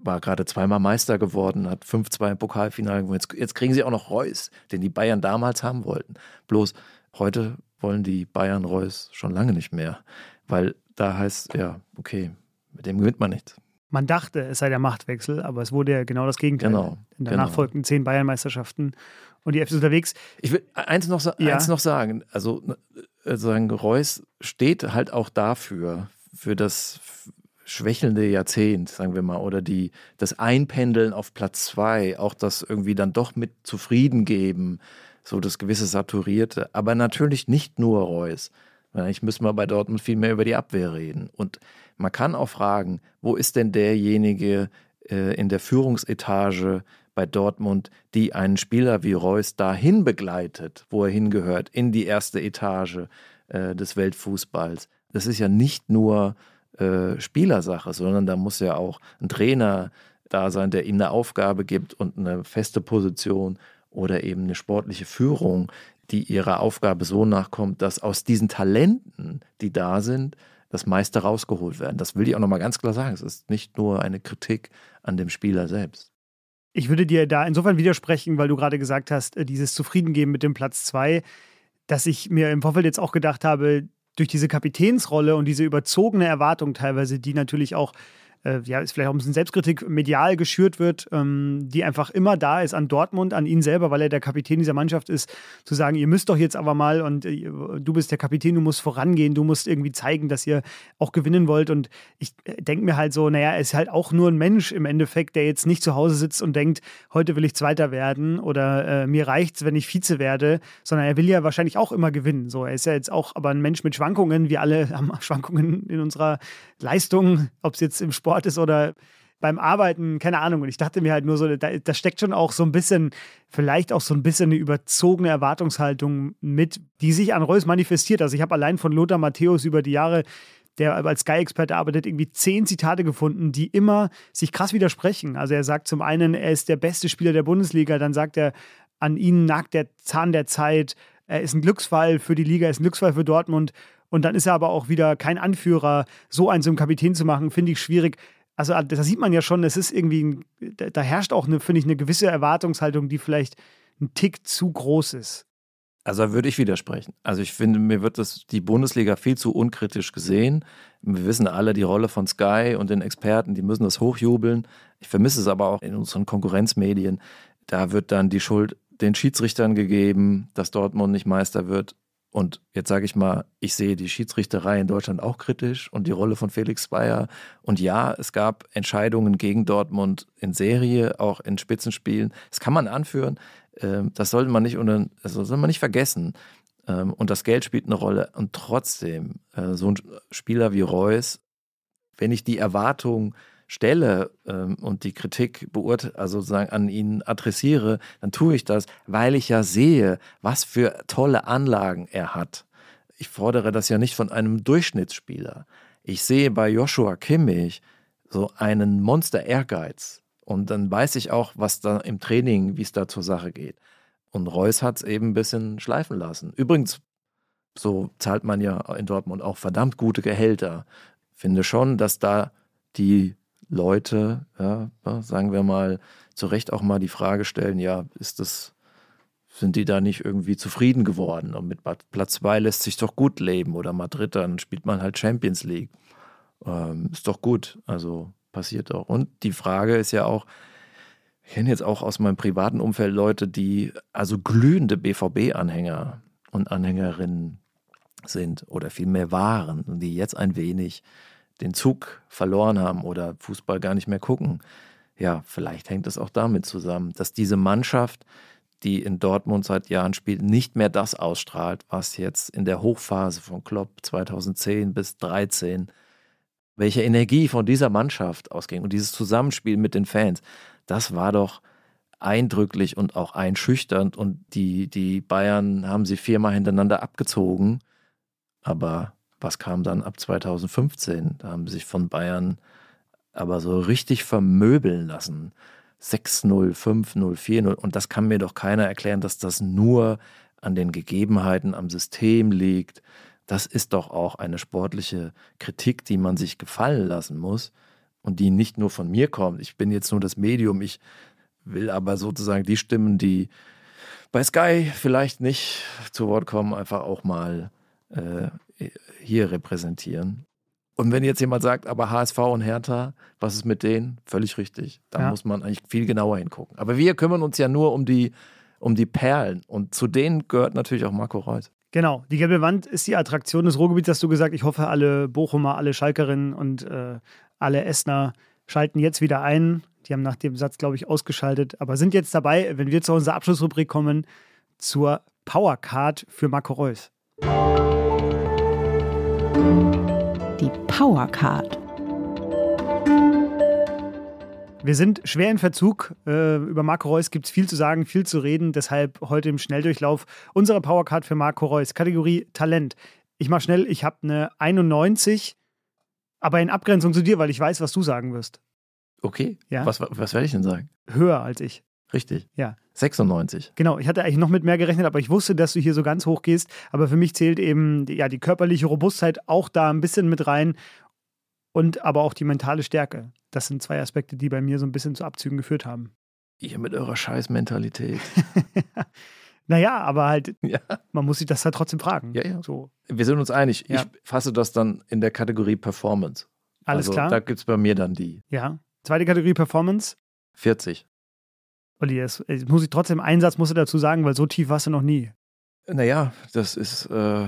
war gerade zweimal Meister geworden, hat 5-2 im Pokalfinale gewonnen. Jetzt, jetzt kriegen sie auch noch Reus, den die Bayern damals haben wollten. Bloß heute wollen die Bayern Reus schon lange nicht mehr, weil da heißt, ja, okay, mit dem gewinnt man nichts. Man dachte, es sei der Machtwechsel, aber es wurde ja genau das Gegenteil. Genau, In der genau. nachfolgenden zehn Bayernmeisterschaften und die FC unterwegs. Ich will eins noch, Ja. eins noch sagen. Also äh, sagen, Reus steht halt auch dafür, für das schwächelnde Jahrzehnt, sagen wir mal, oder die, das Einpendeln auf Platz zwei, auch das irgendwie dann doch mit zufrieden geben, so das gewisse Saturierte. Aber natürlich nicht nur Reus. Eigentlich müssen wir bei Dortmund viel mehr über die Abwehr reden. Und man kann auch fragen, wo ist denn derjenige äh, in der Führungsetage bei Dortmund, die einen Spieler wie Reus dahin begleitet, wo er hingehört, in die erste Etage äh, des Weltfußballs. Das ist ja nicht nur äh, Spielersache, sondern da muss ja auch ein Trainer da sein, der ihm eine Aufgabe gibt und eine feste Position oder eben eine sportliche Führung, die ihrer Aufgabe so nachkommt, dass aus diesen Talenten, die da sind, das meiste rausgeholt werden. Das will ich auch nochmal ganz klar sagen. Es ist nicht nur eine Kritik an dem Spieler selbst. Ich würde dir da insofern widersprechen, weil du gerade gesagt hast, äh, dieses Zufriedengeben mit dem Platz zwei, dass ich mir im Vorfeld jetzt auch gedacht habe, durch diese Kapitänsrolle und diese überzogene Erwartung teilweise, die natürlich auch, äh, ja, ist vielleicht auch ein bisschen Selbstkritik, medial geschürt wird, ähm, die einfach immer da ist an Dortmund, an ihn selber, weil er der Kapitän dieser Mannschaft ist, zu sagen, ihr müsst doch jetzt aber mal und äh, du bist der Kapitän, du musst vorangehen, du musst irgendwie zeigen, dass ihr auch gewinnen wollt. Und ich denke mir halt so, naja, er ist halt auch nur ein Mensch im Endeffekt, der jetzt nicht zu Hause sitzt und denkt, heute will ich Zweiter werden oder äh, mir reicht's, wenn ich Vize werde, sondern er will ja wahrscheinlich auch immer gewinnen. So, er ist ja jetzt auch aber ein Mensch mit Schwankungen. Wir alle haben Schwankungen in unserer Leistung, ob es jetzt im Sport ist oder beim Arbeiten, keine Ahnung. Und ich dachte mir halt nur so, da, da steckt schon auch so ein bisschen, vielleicht auch so ein bisschen eine überzogene Erwartungshaltung mit, die sich an Reus manifestiert. Also ich habe allein von Lothar Matthäus über die Jahre der als Sky-Experte arbeitet, irgendwie zehn Zitate gefunden, die immer sich krass widersprechen. Also er sagt zum einen, er ist der beste Spieler der Bundesliga, dann sagt er, an ihn nagt der Zahn der Zeit, er ist ein Glücksfall für die Liga, er ist ein Glücksfall für Dortmund und dann ist er aber auch wieder kein Anführer. So einen zum Kapitän zu machen, finde ich schwierig. Also da sieht man ja schon, es ist irgendwie, ein, da, da herrscht auch, eine, finde ich, eine gewisse Erwartungshaltung, die vielleicht ein Tick zu groß ist. Also da würde ich widersprechen. Also ich finde, mir wird das die Bundesliga viel zu unkritisch gesehen. Wir wissen alle die Rolle von Sky und den Experten, die müssen das hochjubeln. Ich vermisse es aber auch in unseren Konkurrenzmedien. Da wird dann die Schuld den Schiedsrichtern gegeben, dass Dortmund nicht Meister wird. Und jetzt sage ich mal, ich sehe die Schiedsrichterei in Deutschland auch kritisch und die Rolle von Felix Speyer. Und ja, es gab Entscheidungen gegen Dortmund in Serie, auch in Spitzenspielen. Das kann man anführen. Ähm, Das sollte man nicht, das soll man nicht vergessen. Ähm, Und das Geld spielt eine Rolle. Und trotzdem, äh, so ein Spieler wie Reus, wenn ich die Erwartung stelle ähm, und die Kritik beurte also sozusagen an ihn adressiere, dann tue ich das, weil ich ja sehe, was für tolle Anlagen er hat. Ich fordere das ja nicht von einem Durchschnittsspieler. Ich sehe bei Joshua Kimmich so einen Monster-Ehrgeiz. Und dann weiß ich auch, was da im Training, wie es da zur Sache geht. Und Reus hat es eben ein bisschen schleifen lassen. Übrigens, so zahlt man ja in Dortmund auch verdammt gute Gehälter. Finde schon, dass da die Leute, ja, sagen wir mal, zu Recht auch mal die Frage stellen, ja, ist das, sind die da nicht irgendwie zufrieden geworden? Und mit Platz 2 lässt sich doch gut leben oder Madrid, dann spielt man halt Champions League. Ähm, ist doch gut, also passiert auch. Und die Frage ist ja auch, ich kenne jetzt auch aus meinem privaten Umfeld Leute, die also glühende BVB-Anhänger und Anhängerinnen sind oder vielmehr waren und die jetzt ein wenig den Zug verloren haben oder Fußball gar nicht mehr gucken. Ja, vielleicht hängt es auch damit zusammen, dass diese Mannschaft, die in Dortmund seit Jahren spielt, nicht mehr das ausstrahlt, was jetzt in der Hochphase von Klopp 2010 bis 2013, welche Energie von dieser Mannschaft ausging. Und dieses Zusammenspiel mit den Fans, das war doch eindrücklich und auch einschüchternd. Und die, die Bayern haben sie viermal hintereinander abgezogen, aber was kam dann ab 2015? Da haben sie sich von Bayern aber so richtig vermöbeln lassen. 6-0, 5-0, 4-0. Und das kann mir doch keiner erklären, dass das nur an den Gegebenheiten am System liegt. Das ist doch auch eine sportliche Kritik, die man sich gefallen lassen muss. und die nicht nur von mir kommt. Ich bin jetzt nur das Medium, ich will aber sozusagen die Stimmen, die bei Sky vielleicht nicht zu Wort kommen, einfach auch mal äh, hier repräsentieren. Und wenn jetzt jemand sagt, aber HSV und Hertha, was ist mit denen? Völlig richtig. Da ja. muss man eigentlich viel genauer hingucken. Aber wir kümmern uns ja nur um die, um die Perlen. Und zu denen gehört natürlich auch Marco Reus. Genau, die gelbe Wand ist die Attraktion des Ruhrgebiets, hast du gesagt. Ich hoffe, alle Bochumer, alle Schalkerinnen und äh, alle Essener schalten jetzt wieder ein. Die haben nach dem Satz, glaube ich, ausgeschaltet, aber sind jetzt dabei, wenn wir zu unserer Abschlussrubrik kommen, zur Powercard für Marco Reus. Die Powercard. Wir sind schwer in Verzug. Äh, über Marco Reus gibt es viel zu sagen, viel zu reden. Deshalb heute im Schnelldurchlauf unsere Powercard für Marco Reus. Kategorie Talent. Ich mache schnell, ich habe eine 91, aber in Abgrenzung zu dir, weil ich weiß, was du sagen wirst. Okay. Ja? Was, was werde ich denn sagen? Höher als ich. Richtig. Ja. 96. Genau, ich hatte eigentlich noch mit mehr gerechnet, aber ich wusste, dass du hier so ganz hoch gehst. Aber für mich zählt eben ja, die körperliche Robustheit auch da ein bisschen mit rein und aber auch die mentale Stärke. Das sind zwei Aspekte, die bei mir so ein bisschen zu Abzügen geführt haben. Ihr mit eurer Scheißmentalität. naja, aber halt, ja. man muss sich das halt trotzdem fragen. Ja, ja. So. Wir sind uns einig. Ja. Ich fasse das dann in der Kategorie Performance. Alles also, klar. Da gibt es bei mir dann die. Ja. Zweite Kategorie Performance. 40. Olli, jetzt muss ich trotzdem einen Satz musst du dazu sagen, weil so tief warst du noch nie. Naja, das ist, äh,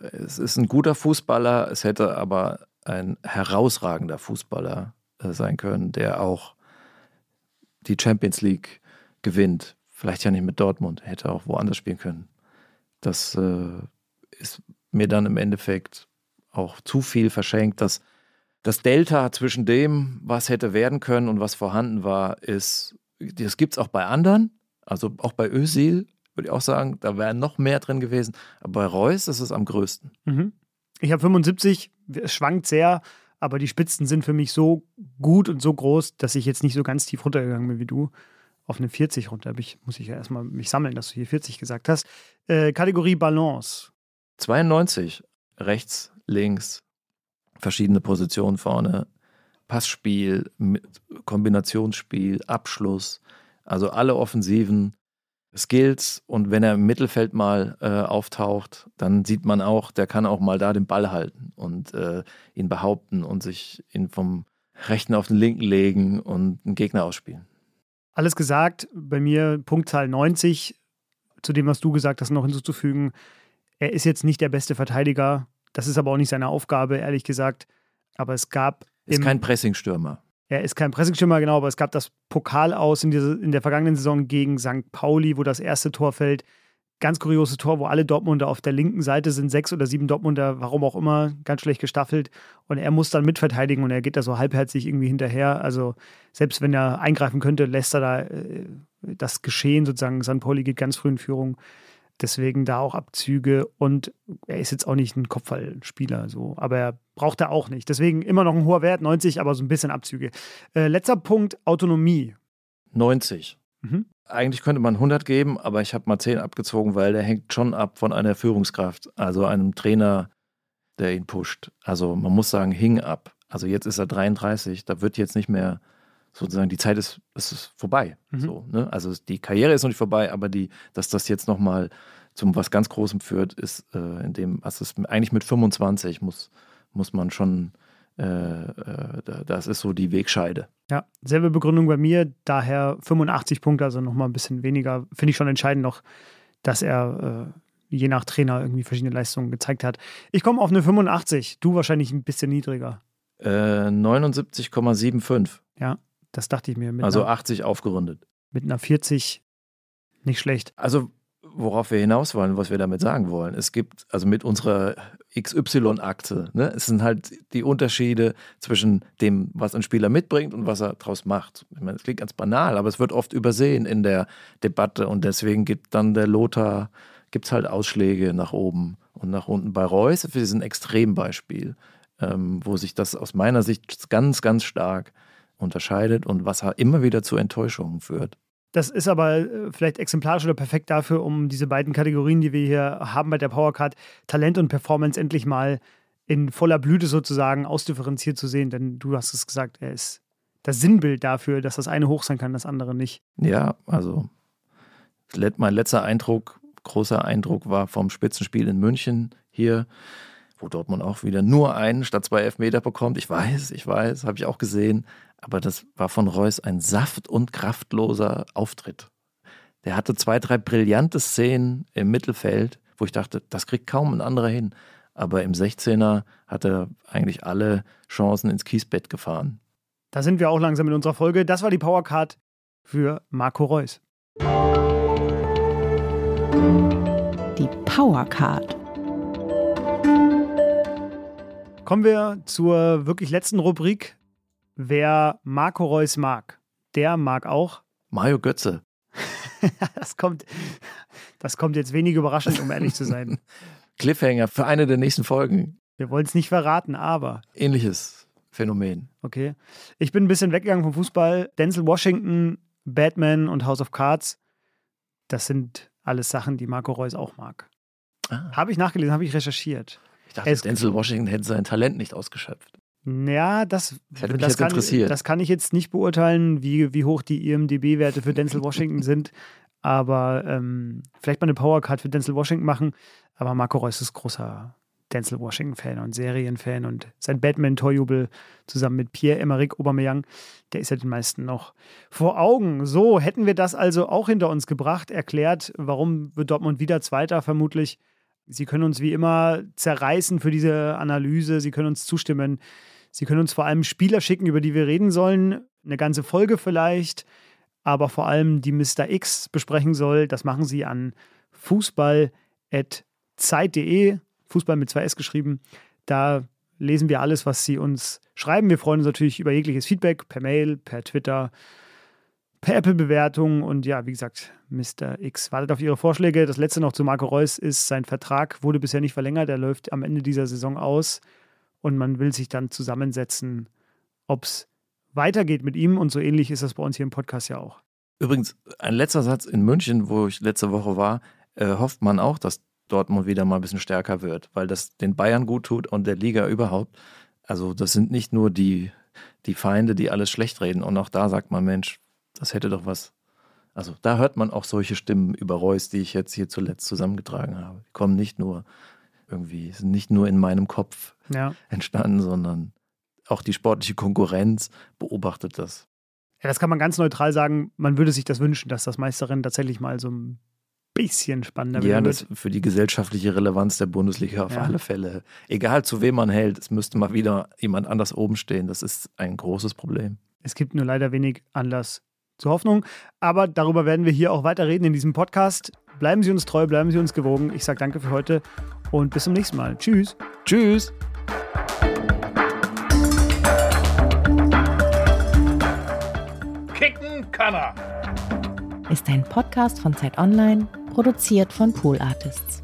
es ist ein guter Fußballer, es hätte aber ein herausragender Fußballer äh, sein können, der auch die Champions League gewinnt. Vielleicht ja nicht mit Dortmund, hätte auch woanders spielen können. Das äh, ist mir dann im Endeffekt auch zu viel verschenkt. Dass das Delta zwischen dem, was hätte werden können und was vorhanden war, ist, das gibt es auch bei anderen. Also auch bei Özil würde ich auch sagen, da wäre noch mehr drin gewesen. Aber bei Reus ist es am größten. Mhm. Ich habe 75, es schwankt sehr, aber die Spitzen sind für mich so gut und so groß, dass ich jetzt nicht so ganz tief runtergegangen bin wie du. Auf eine 40 runter ich, muss ich ja erstmal mich sammeln, dass du hier 40 gesagt hast. Äh, Kategorie Balance. 92, rechts, links, verschiedene Positionen vorne, Passspiel, Kombinationsspiel, Abschluss, also alle Offensiven Skills und wenn er im Mittelfeld mal äh, auftaucht, dann sieht man auch, der kann auch mal da den Ball halten und äh, ihn behaupten und sich ihn vom rechten auf den linken legen und einen Gegner ausspielen. Alles gesagt, bei mir Punktzahl 90. Zu dem, was du gesagt hast, noch hinzuzufügen, er ist jetzt nicht der beste Verteidiger. Das ist aber auch nicht seine Aufgabe, ehrlich gesagt. Aber es gab. Ist kein Pressingstürmer. Er ist kein Pressingstürmer, genau, aber es gab das Pokal aus in, diese, in der vergangenen Saison gegen St. Pauli, wo das erste Tor fällt. Ganz kurioses Tor, wo alle Dortmunder auf der linken Seite sind, sechs oder sieben Dortmunder, warum auch immer, ganz schlecht gestaffelt. Und er muss dann mitverteidigen und er geht da so halbherzig irgendwie hinterher. Also selbst wenn er eingreifen könnte, lässt er da äh, das geschehen, sozusagen. St. Pauli geht ganz früh in Führung. Deswegen da auch Abzüge und er ist jetzt auch nicht ein Kopfballspieler, so, aber er braucht er auch nicht. Deswegen immer noch ein hoher Wert, 90, aber so ein bisschen Abzüge. Äh, letzter Punkt, Autonomie. 90. Mhm. Eigentlich könnte man 100 geben, aber ich habe mal 10 abgezogen, weil der hängt schon ab von einer Führungskraft, also einem Trainer, der ihn pusht. Also man muss sagen, hing ab. Also jetzt ist er 33, da wird jetzt nicht mehr sozusagen die Zeit ist, ist vorbei. Mhm. So, ne? Also die Karriere ist noch nicht vorbei, aber die, dass das jetzt nochmal zum was ganz Großem führt, ist äh, in dem, also es eigentlich mit 25 muss, muss man schon, äh, äh, das ist so die Wegscheide. Ja, selbe Begründung bei mir, daher 85 Punkte, also nochmal ein bisschen weniger, finde ich schon entscheidend noch, dass er äh, je nach Trainer irgendwie verschiedene Leistungen gezeigt hat. Ich komme auf eine 85, du wahrscheinlich ein bisschen niedriger. 79,75. Äh, ja, das dachte ich mir. also einer, 80 aufgerundet. Mit einer 40 nicht schlecht. Also worauf wir hinaus wollen, was wir damit sagen wollen. Es gibt, also mit unserer XY-Akte, ne, es sind halt die Unterschiede zwischen dem, was ein Spieler mitbringt und was er daraus macht. Ich meine, das klingt ganz banal, aber es wird oft übersehen in der Debatte und deswegen gibt dann der Lothar, gibt es halt Ausschläge nach oben und nach unten. Bei Reus für diesen Extrembeispiel, ähm, wo sich das aus meiner Sicht ganz, ganz stark unterscheidet und was immer wieder zu Enttäuschungen führt. Das ist aber äh, vielleicht exemplarisch oder perfekt dafür, um diese beiden Kategorien, die wir hier haben bei der Powercard, Talent und Performance, endlich mal in voller Blüte sozusagen ausdifferenziert zu sehen, denn du hast es gesagt, er ist das Sinnbild dafür, dass das eine hoch sein kann, das andere nicht. Ja, also mein letzter Eindruck, großer Eindruck war vom Spitzenspiel in München hier, wo Dortmund auch wieder nur einen statt zwei Elfmeter bekommt. Ich weiß, ich weiß, habe ich auch gesehen. Aber das war von Reus ein saft- und kraftloser Auftritt. Der hatte zwei, drei brillante Szenen im Mittelfeld, wo ich dachte, das kriegt kaum ein anderer hin. Aber im 16er hat er eigentlich alle Chancen ins Kiesbett gefahren. Da sind wir auch langsam in unserer Folge. Das war die Powercard für Marco Reus. Die Powercard. Kommen wir zur wirklich letzten Rubrik. Wer Marco Reus mag, der mag auch Mario Götze. das, kommt, das kommt jetzt wenig überraschend, um ehrlich zu sein. Cliffhanger für eine der nächsten Folgen. Wir wollen es nicht verraten, aber. Ähnliches Phänomen. Okay. Ich bin ein bisschen weggegangen vom Fußball. Denzel Washington, Batman und House of Cards, das sind alles Sachen, die Marco Reus auch mag. Ah. Habe ich nachgelesen, habe ich recherchiert. Ich dachte, es Denzel Washington hätte sein Talent nicht ausgeschöpft. Ja, das, das, das, kann, das, kann, ich jetzt nicht beurteilen, wie, wie hoch die IMDB-Werte für Denzel Washington sind. Aber ähm, vielleicht mal eine Powercard für Denzel Washington machen. Aber Marco Reus ist großer Denzel Washington-Fan und Serienfan und sein Batman-Torjubel zusammen mit Pierre-Emerick Aubameyang, der ist ja den meisten noch vor Augen. So, hätten wir das also auch hinter uns gebracht, erklärt, warum wird Dortmund wieder Zweiter vermutlich. Sie können uns wie immer zerreißen für diese Analyse, Sie können uns zustimmen. Sie können uns vor allem Spieler schicken, über die wir reden sollen, eine ganze Folge vielleicht, aber vor allem die Mr. X besprechen soll. Das machen Sie an fußball.zeit.de Fußball mit zwei S geschrieben. Da lesen wir alles, was Sie uns schreiben. Wir freuen uns natürlich über jegliches Feedback per Mail, per Twitter, per Apple-Bewertung und ja, wie gesagt, Mr. X wartet auf Ihre Vorschläge. Das letzte noch zu Marco Reus ist, sein Vertrag wurde bisher nicht verlängert. Er läuft am Ende dieser Saison aus und man will sich dann zusammensetzen, ob es weitergeht mit ihm und so ähnlich ist das bei uns hier im Podcast ja auch. Übrigens, ein letzter Satz in München, wo ich letzte Woche war, äh, hofft man auch, dass Dortmund wieder mal ein bisschen stärker wird, weil das den Bayern gut tut und der Liga überhaupt. Also das sind nicht nur die, die Feinde, die alles schlecht reden. Und auch da sagt man, Mensch, das hätte doch was. Also da hört man auch solche Stimmen über Reus, die ich jetzt hier zuletzt zusammengetragen habe. Die kommen nicht nur irgendwie, sind nicht nur in meinem Kopf ja. entstanden, sondern auch die sportliche Konkurrenz beobachtet das. Ja, das kann man ganz neutral sagen. Man würde sich das wünschen, dass das Meisterrennen tatsächlich mal so ein bisschen spannender ja, wird. Ja, für die gesellschaftliche Relevanz der Bundesliga auf ja. alle Fälle. Egal zu wem man hält, es müsste mal wieder jemand anders oben stehen. Das ist ein großes Problem. Es gibt nur leider wenig Anlass zur Hoffnung. Aber darüber werden wir hier auch weiter reden in diesem Podcast. Bleiben Sie uns treu, bleiben Sie uns gewogen. Ich sage danke für heute und bis zum nächsten Mal. Tschüss. Tschüss. Kicken kann er. Ist ein Podcast von Zeit Online Produziert von Pool Artists.